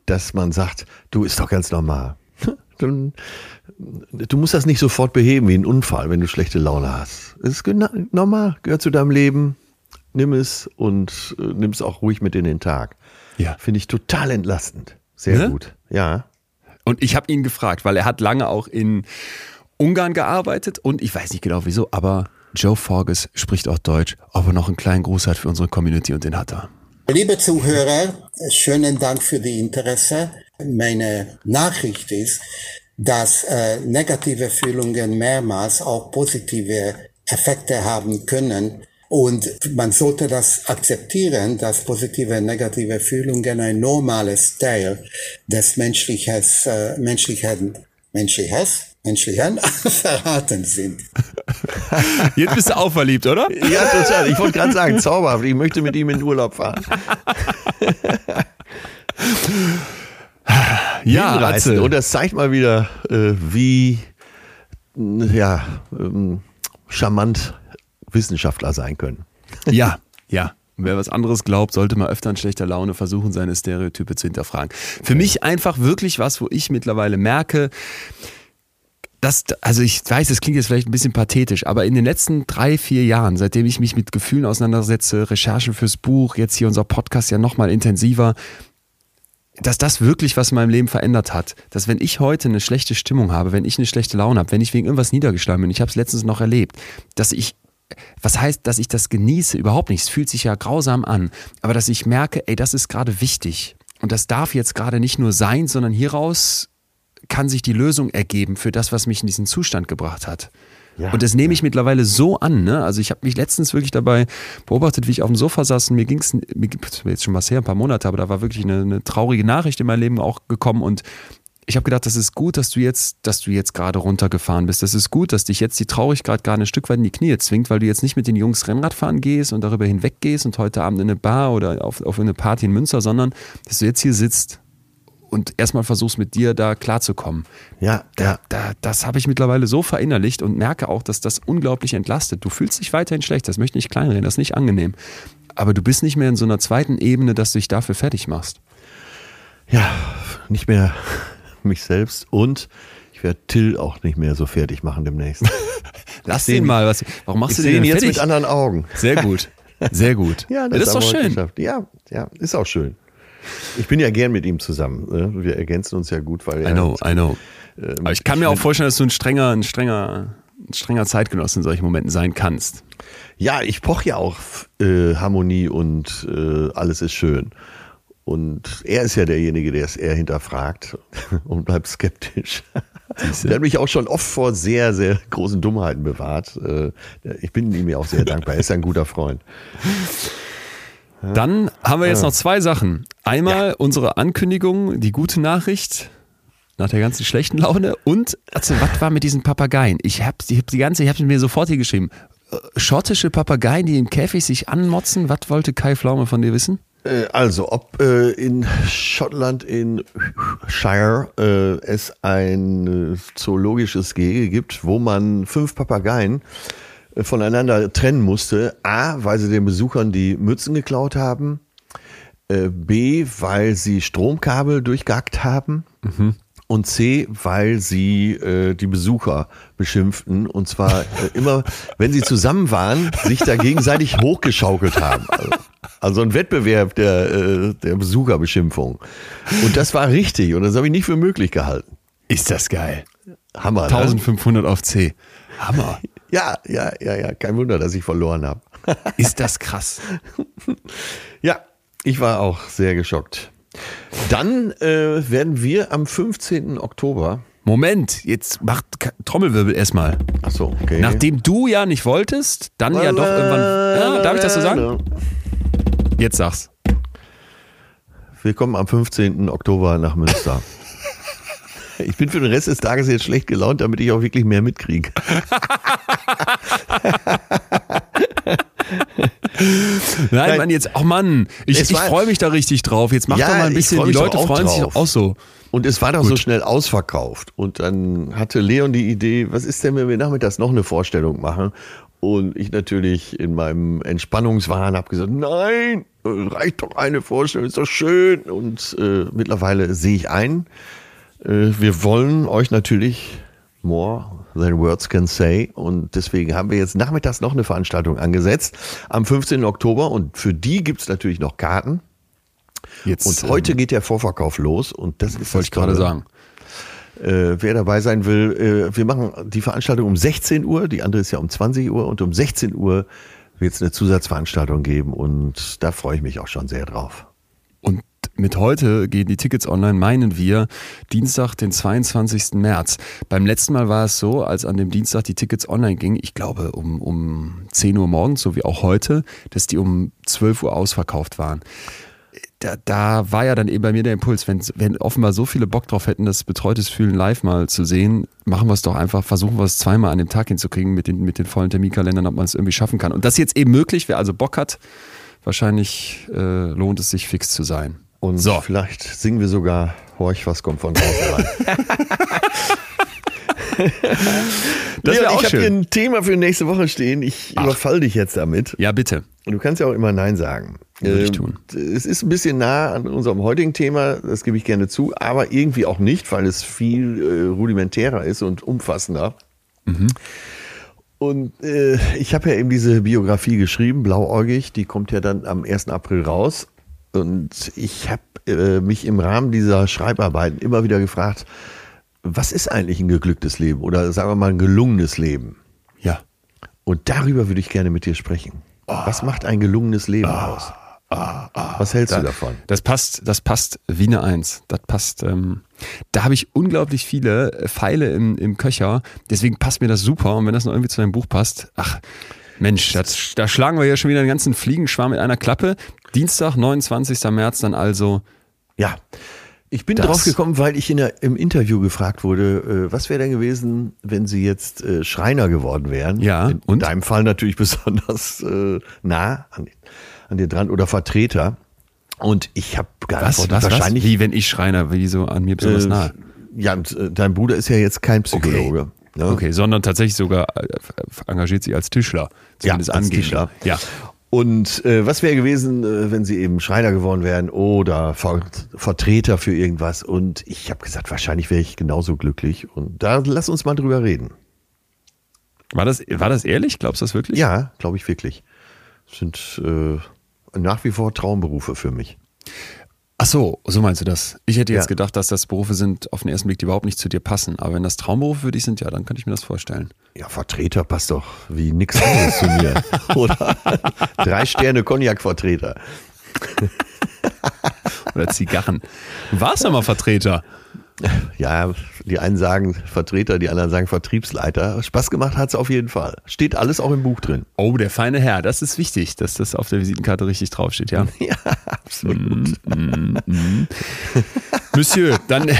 A: dass man sagt, du ist doch ganz normal. [LAUGHS] Du, du musst das nicht sofort beheben wie ein Unfall, wenn du schlechte Laune hast. Es ist normal, gehört zu deinem Leben. Nimm es und äh, nimm es auch ruhig mit in den Tag.
B: Ja.
A: Finde ich total entlastend. Sehr
B: Ne?
A: gut. Ja.
B: Und ich habe ihn gefragt, weil er hat lange auch in Ungarn gearbeitet und ich weiß nicht genau wieso, aber Joe Forges spricht auch Deutsch, ob er noch einen kleinen Gruß hat für unsere Community und den hat er.
D: Liebe Zuhörer, schönen Dank für die Interesse. Meine Nachricht ist, dass äh, negative Fühlungen mehrmals auch positive Effekte haben können. Und man sollte das akzeptieren, dass positive und negative Fühlungen ein normales Teil des menschliches, äh, menschlichen, menschliches, menschlichen [LAUGHS] Verhalten sind. [LAUGHS]
B: Jetzt bist du auch verliebt, oder?
A: Ja, total. Ich wollte gerade sagen, zauberhaft. Ich möchte mit ihm in Urlaub fahren. [LAUGHS]
B: Ja. Atze.
A: Und das zeigt mal wieder, äh, wie ja, ähm, charmant Wissenschaftler sein können.
B: Ja, ja. Wer was anderes glaubt, sollte mal öfter in schlechter Laune versuchen, seine Stereotype zu hinterfragen. Für mich einfach wirklich was, wo ich mittlerweile merke, das, also ich weiß, das klingt jetzt vielleicht ein bisschen pathetisch, aber in den letzten drei, vier Jahren, seitdem ich mich mit Gefühlen auseinandersetze, Recherchen fürs Buch, jetzt hier unser Podcast ja nochmal intensiver, dass das wirklich was in meinem Leben verändert hat. Dass wenn ich heute eine schlechte Stimmung habe, wenn ich eine schlechte Laune habe, wenn ich wegen irgendwas niedergeschlagen bin, ich habe es letztens noch erlebt, dass ich, was heißt, dass ich das genieße? Überhaupt nicht. Es fühlt sich ja grausam an. Aber dass ich merke, ey, das ist gerade wichtig. Und das darf jetzt gerade nicht nur sein, sondern hieraus kann sich die Lösung ergeben für das, was mich in diesen Zustand gebracht hat.
A: Ja,
B: und das nehme ich mittlerweile so an. Ne? Also ich habe mich letztens wirklich dabei beobachtet, wie ich auf dem Sofa saß und mir ging es, mir jetzt schon was her, ein paar Monate, aber da war wirklich eine, eine traurige Nachricht in mein Leben auch gekommen und ich habe gedacht, das ist gut, dass du jetzt, dass du jetzt gerade runtergefahren bist. Das ist gut, dass dich jetzt die Traurigkeit gerade ein Stück weit in die Knie zwingt, weil du jetzt nicht mit den Jungs Rennrad fahren gehst und darüber hinweg gehst und heute Abend in eine Bar oder auf, auf eine Party in Münster, sondern dass du jetzt hier sitzt und erstmal versuchst mit dir da klarzukommen.
A: Ja,
B: Da,
A: ja.
B: da, das habe ich mittlerweile so verinnerlicht und merke auch, dass das unglaublich entlastet. Du fühlst dich weiterhin schlecht, das möchte ich nicht kleinreden, das ist nicht angenehm. Aber du bist nicht mehr in so einer zweiten Ebene, dass du dich dafür fertig machst.
A: Ja, nicht mehr [LAUGHS] mich selbst und ich werde Till auch nicht mehr so fertig machen demnächst. [LAUGHS]
B: Lass den
A: ihn-
B: mal. Was, warum machst du den
A: jetzt
B: fertig?
A: mit anderen Augen.
B: Sehr gut. Sehr gut. [LAUGHS]
A: Ja,
B: das, ist doch
A: wir heute
B: schön.
A: Ja, ja, ist auch schön. Ich bin ja gern mit ihm zusammen. ne? Wir ergänzen uns ja gut, weil
B: I
A: er
B: know, I know.
A: ähm,
B: Aber ich kann mir auch vorstellen, dass du ein strenger, ein strenger, ein strenger Zeitgenosse in solchen Momenten sein kannst.
A: Ja, ich poche ja auch äh, Harmonie und äh, alles ist schön. Und er ist ja derjenige, der es eher hinterfragt [LAUGHS] und bleibt skeptisch. Der hat mich auch schon oft vor sehr, sehr großen Dummheiten bewahrt. Äh, Ich bin ihm ja auch sehr [LAUGHS] dankbar. Er ist ein guter Freund.
B: Dann haben wir jetzt noch zwei Sachen. Einmal unsere Ankündigung, die gute Nachricht. nach der ganzen schlechten Laune. Und, also, was war mit diesen Papageien? Ich habe hab die ganze, ich habe mir sofort hier geschrieben. Äh, Schottische Papageien, die im Käfig sich anmotzen. Was wollte Kai Pflaume von dir wissen?
A: Äh, Also, ob äh, in Schottland, in Shire, äh, es ein äh, zoologisches Gehege gibt, wo man fünf Papageien voneinander trennen musste. A, weil sie den Besuchern die Mützen geklaut haben. Äh, B, weil sie Stromkabel durchgehackt haben. Und C, weil sie äh, die Besucher beschimpften. Und zwar äh, immer, wenn sie zusammen waren, sich da gegenseitig hochgeschaukelt haben. Also, also ein Wettbewerb der, äh, der Besucherbeschimpfung. Und das war richtig. Und das habe ich nicht für möglich gehalten.
B: Ist das geil.
A: Hammer. Ne?
B: 1500 auf C. Hammer.
A: Ja, ja, ja, ja. Kein Wunder, dass ich verloren habe. [LAUGHS]
B: Ist das krass.
A: Ja, ich war auch sehr geschockt. Dann äh, werden wir am 15. Oktober.
B: Moment, jetzt macht Trommelwirbel erstmal.
A: Ach so, okay.
B: Nachdem du ja nicht wolltest, dann ja doch irgendwann. Ja, darf ich das so sagen? Jetzt sag's.
A: Wir kommen am 15. Oktober nach Münster. [LAUGHS] Ich bin für den Rest des Tages jetzt schlecht gelaunt, damit ich auch wirklich mehr mitkriege. [LAUGHS]
B: Nein,
A: Nein.
B: Mann, jetzt, oh Mann, ich, ich freue mich da richtig drauf. Jetzt mach
A: Ja,
B: doch mal ein bisschen, die Leute freuen sich
A: drauf.
B: doch auch so.
A: Und es war doch so schnell ausverkauft. Und dann hatte Leon die Idee, was ist denn, wenn wir nachmittags noch eine Vorstellung machen? Und ich natürlich in meinem Entspannungswahn habe gesagt, nein, reicht doch eine Vorstellung, ist doch schön. Und äh, mittlerweile sehe ich ein, wir wollen euch natürlich more than words can say. Und deswegen haben wir jetzt nachmittags noch eine Veranstaltung angesetzt am 15. Oktober. Und für die gibt's natürlich noch Karten.
B: Jetzt
A: Und heute geht der Vorverkauf los und das ist
B: wollte ich gerade sagen.
A: Äh, wer dabei sein will, äh, wir machen die Veranstaltung um 16 Uhr, die andere ist ja um 20 Uhr und um 16 Uhr wird es eine Zusatzveranstaltung geben und da freue ich mich auch schon sehr drauf.
B: Und mit heute gehen die Tickets online, meinen wir, Dienstag, den 22. März. Beim letzten Mal war es so, als an dem Dienstag die Tickets online gingen, ich glaube um, um 10 Uhr morgens, so wie auch heute, dass die um 12 Uhr ausverkauft waren. Da, da war ja dann eben bei mir der Impuls, wenn, wenn offenbar so viele Bock drauf hätten, das betreutes Fühlen live mal zu sehen, machen wir es doch einfach, versuchen wir es zweimal an dem Tag hinzukriegen mit den, mit den vollen Terminkalendern, ob man es irgendwie schaffen kann. Und das jetzt eben möglich, wer also Bock hat, wahrscheinlich äh, lohnt es sich fix zu sein.
A: Und
B: So.
A: vielleicht singen wir sogar Horch, was kommt von draußen rein. [LAUGHS]
B: Das
A: Leon,
B: auch
A: ich habe hier ein Thema für nächste Woche stehen. Ich überfall dich jetzt damit.
B: Ja, bitte.
A: Und du kannst ja auch immer Nein sagen.
B: Würde ich
A: Ähm,
B: tun.
A: Es ist ein bisschen nah an unserem heutigen Thema, das gebe ich gerne zu, aber irgendwie auch nicht, weil es viel äh, rudimentärer ist und umfassender.
B: Mhm.
A: Und äh, ich habe ja eben diese Biografie geschrieben, Blauäugig, die kommt ja dann am 1. April raus. Und ich habe äh, mich im Rahmen dieser Schreibarbeiten immer wieder gefragt, was ist eigentlich ein geglücktes Leben oder sagen wir mal ein gelungenes Leben?
B: Ja.
A: Und darüber würde ich gerne mit dir sprechen. Was macht ein gelungenes Leben aus? Was hältst du davon?
B: Das passt, das passt wie eine Eins. Das passt. Ähm, da habe ich unglaublich viele Pfeile im, im Köcher. Deswegen passt mir das super. Und wenn das noch irgendwie zu deinem Buch passt, ach Mensch, das, da schlagen wir ja schon wieder einen ganzen Fliegenschwarm mit einer Klappe. Dienstag, 29. März dann also.
A: Ja, ich bin
B: Das-
A: drauf gekommen, weil ich in der, im Interview gefragt wurde, äh, was wäre denn gewesen, wenn Sie jetzt äh, Schreiner geworden wären?
B: Ja,
A: In, in deinem Fall natürlich [LAUGHS] besonders äh, nah an, an dir dran oder Vertreter. Und ich habe
B: Was,
A: geantwortet,
B: was, was?
A: wahrscheinlich.
B: Wie wenn ich Schreiner, wie so an mir besonders
A: äh,
B: nahe.
A: Ja, äh, dein Bruder ist ja jetzt kein Psychologe. Ne?
B: Okay, sondern tatsächlich sogar äh, engagiert sich als Tischler. Zumindest
A: als
B: angehend.
A: Tischler.
B: Ja.
A: Und äh, was wäre gewesen, äh, wenn sie eben Schreiner geworden wären oder Ver Vertreter für irgendwas? Und ich habe gesagt, wahrscheinlich wäre ich genauso glücklich. Und da lass uns mal drüber reden.
B: War das, war das ehrlich? Glaubst du das wirklich?
A: Ja, glaube ich wirklich. Das sind äh, nach wie vor Traumberufe für mich.
B: Ach so, so meinst du das? Ich hätte jetzt
A: Ja.
B: gedacht, dass das Berufe sind auf den ersten Blick, die überhaupt nicht zu dir passen. Aber wenn das Traumberufe für dich sind, ja, dann könnte ich mir das vorstellen.
A: Ja, Vertreter passt doch wie nix anderes zu mir. [LAUGHS] Oder? Drei Sterne Cognac-Vertreter.
B: Oder Zigarren. Du warst doch mal Vertreter.
A: Ja, die einen sagen Vertreter, die anderen sagen Vertriebsleiter. Spaß gemacht hat's auf jeden Fall. Steht alles auch im Buch drin.
B: Oh, der feine Herr. Das ist wichtig, dass das auf der Visitenkarte richtig draufsteht, ja. [LAUGHS]
A: Ja, absolut.
B: Monsieur, dann [LAUGHS]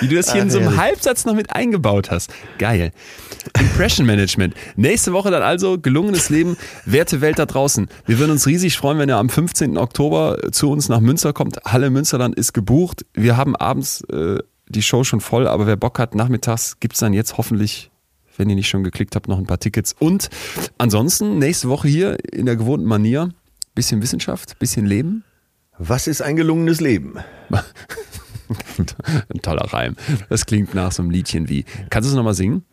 B: Wie du das hier
A: Ach,
B: in so einem
A: herrlich.
B: Halbsatz noch mit eingebaut hast. Geil. Impression Management. Nächste Woche dann also gelungenes Leben. Werte Welt da draußen. Wir würden uns riesig freuen, wenn ihr am 15. Oktober zu uns nach Münster kommt. Halle Münsterland ist gebucht. Wir haben abends äh, die Show schon voll, aber wer Bock hat, nachmittags gibt's dann jetzt hoffentlich, wenn ihr nicht schon geklickt habt, noch ein paar Tickets. Und ansonsten nächste Woche hier in der gewohnten Manier. Bisschen Wissenschaft, bisschen Leben.
A: Was ist ein gelungenes Leben? [LAUGHS]
B: Ein toller Reim. Das klingt nach so einem Liedchen wie. Kannst du es nochmal singen?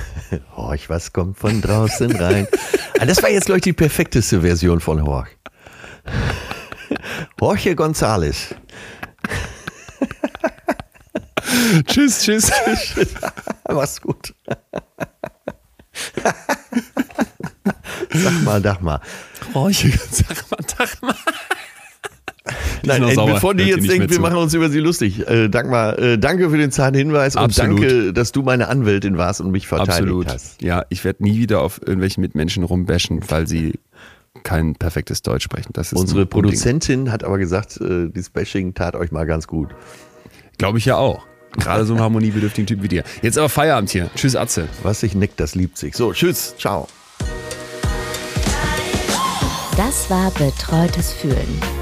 B: [LAUGHS]
A: Horch, was kommt von draußen rein? ah, das war jetzt, glaube ich, die perfekteste Version von Horch. Jorge González. [LAUGHS]
B: tschüss, tschüss. [LAUGHS]
A: Mach's gut. Sag mal, sag mal.
B: Ich sag mal, sag mal.
A: Nein, ey,
B: sauer.
A: bevor die jetzt
B: mehr
A: wir machen uns über sie lustig. Äh, Dagmar, äh, danke für den zarten Hinweis
B: Absolut.
A: und danke, dass du meine Anwältin warst und mich verteidigt
B: Absolut.
A: hast.
B: Ja, ich werde nie wieder auf irgendwelchen Mitmenschen rumbashen, weil sie kein perfektes Deutsch sprechen. Das ist
A: Unsere. Produzentin hat aber gesagt, äh, dieses Bashing tat euch mal ganz gut.
B: Glaube ich ja auch. Gerade so ein harmoniebedürftigen Typ wie dir. Jetzt aber Feierabend hier. Tschüss, Atze.
A: Was sich neckt, das liebt sich. So, tschüss, ciao.
C: Das war Betreutes Fühlen.